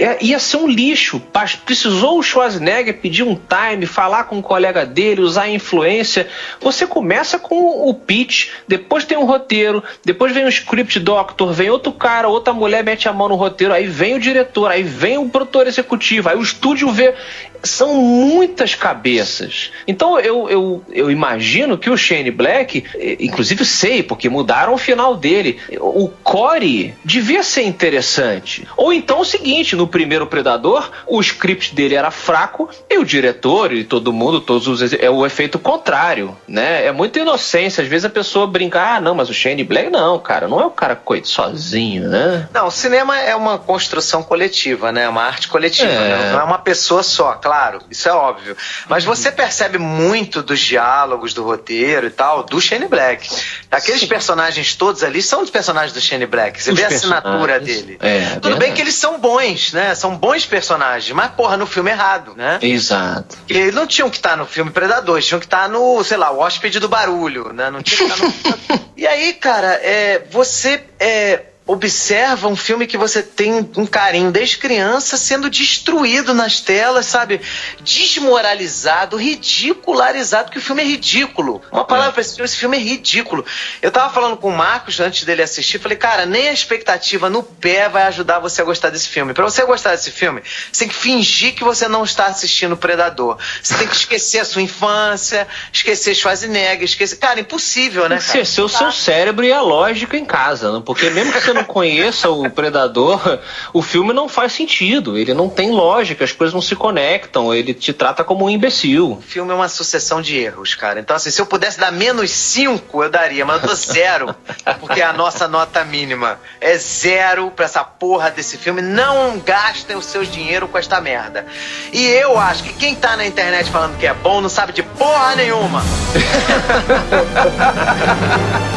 é, ia ser um lixo. Precisou o Schwarzenegger pedir um time, falar com um colega dele, usar a influência. Você começa com o pitch, depois tem um roteiro, depois vem um script doctor, vem outro cara, outra mulher mete a mão no roteiro roteiro, aí vem o diretor, aí vem o produtor executivo, aí o estúdio vê. São muitas cabeças. Então eu, eu, eu imagino que o Shane Black, inclusive sei, porque mudaram o final dele. O Corey devia ser interessante. Ou então o seguinte: no primeiro Predador, o script dele era fraco e o diretor e todo mundo, todos os. É o efeito contrário, né? É muita inocência. Às vezes a pessoa brinca, ah, não, mas o Shane Black, não, cara, não é o cara coito sozinho, né? Não, o cinema é uma construção coletiva, né? Uma arte coletiva, é. Né? não é uma pessoa só, claro, isso é óbvio. Mas uhum. você percebe muito dos diálogos, do roteiro e tal, do Shane Black. Aqueles Sim. personagens todos ali são os personagens do Shane Black. Você os vê a assinatura dele. É, Tudo verdade. bem que eles são bons, né? São bons personagens, mas porra, no filme errado, né? Exato. Eles não tinham que estar no filme Predador, tinham que estar no, sei lá, o hóspede do barulho, né? Não tinha que estar no. (laughs) e aí, cara, é, você é, observa um filme que você tem um carinho desde criança sendo destruído nas telas, sabe? Desmoralizado, ridicularizado, que o filme é ridículo. Uma palavra é. pra esse filme, esse filme é ridículo. Eu tava falando com o Marcos antes dele assistir, falei, cara, nem a expectativa no pé vai ajudar você a gostar desse filme. Para você gostar desse filme, você tem que fingir que você não está assistindo Predador. Você tem que esquecer a sua infância, esquecer Schwarzenegger, esquecer... Cara, impossível, né? Esquecer o seu cérebro e a lógica em casa, né? porque mesmo que você não conheça o Predador, o filme não faz sentido. Ele não tem lógica, as coisas não se conectam. Ele te trata como um imbecil. O filme é uma sucessão de erros, cara. Então, assim, se eu pudesse dar menos 5, eu daria, mas eu dou zero. porque a nossa nota mínima é zero pra essa porra desse filme. Não gastem o seu dinheiro com esta merda. E eu acho que quem tá na internet falando que é bom não sabe de porra nenhuma. (laughs)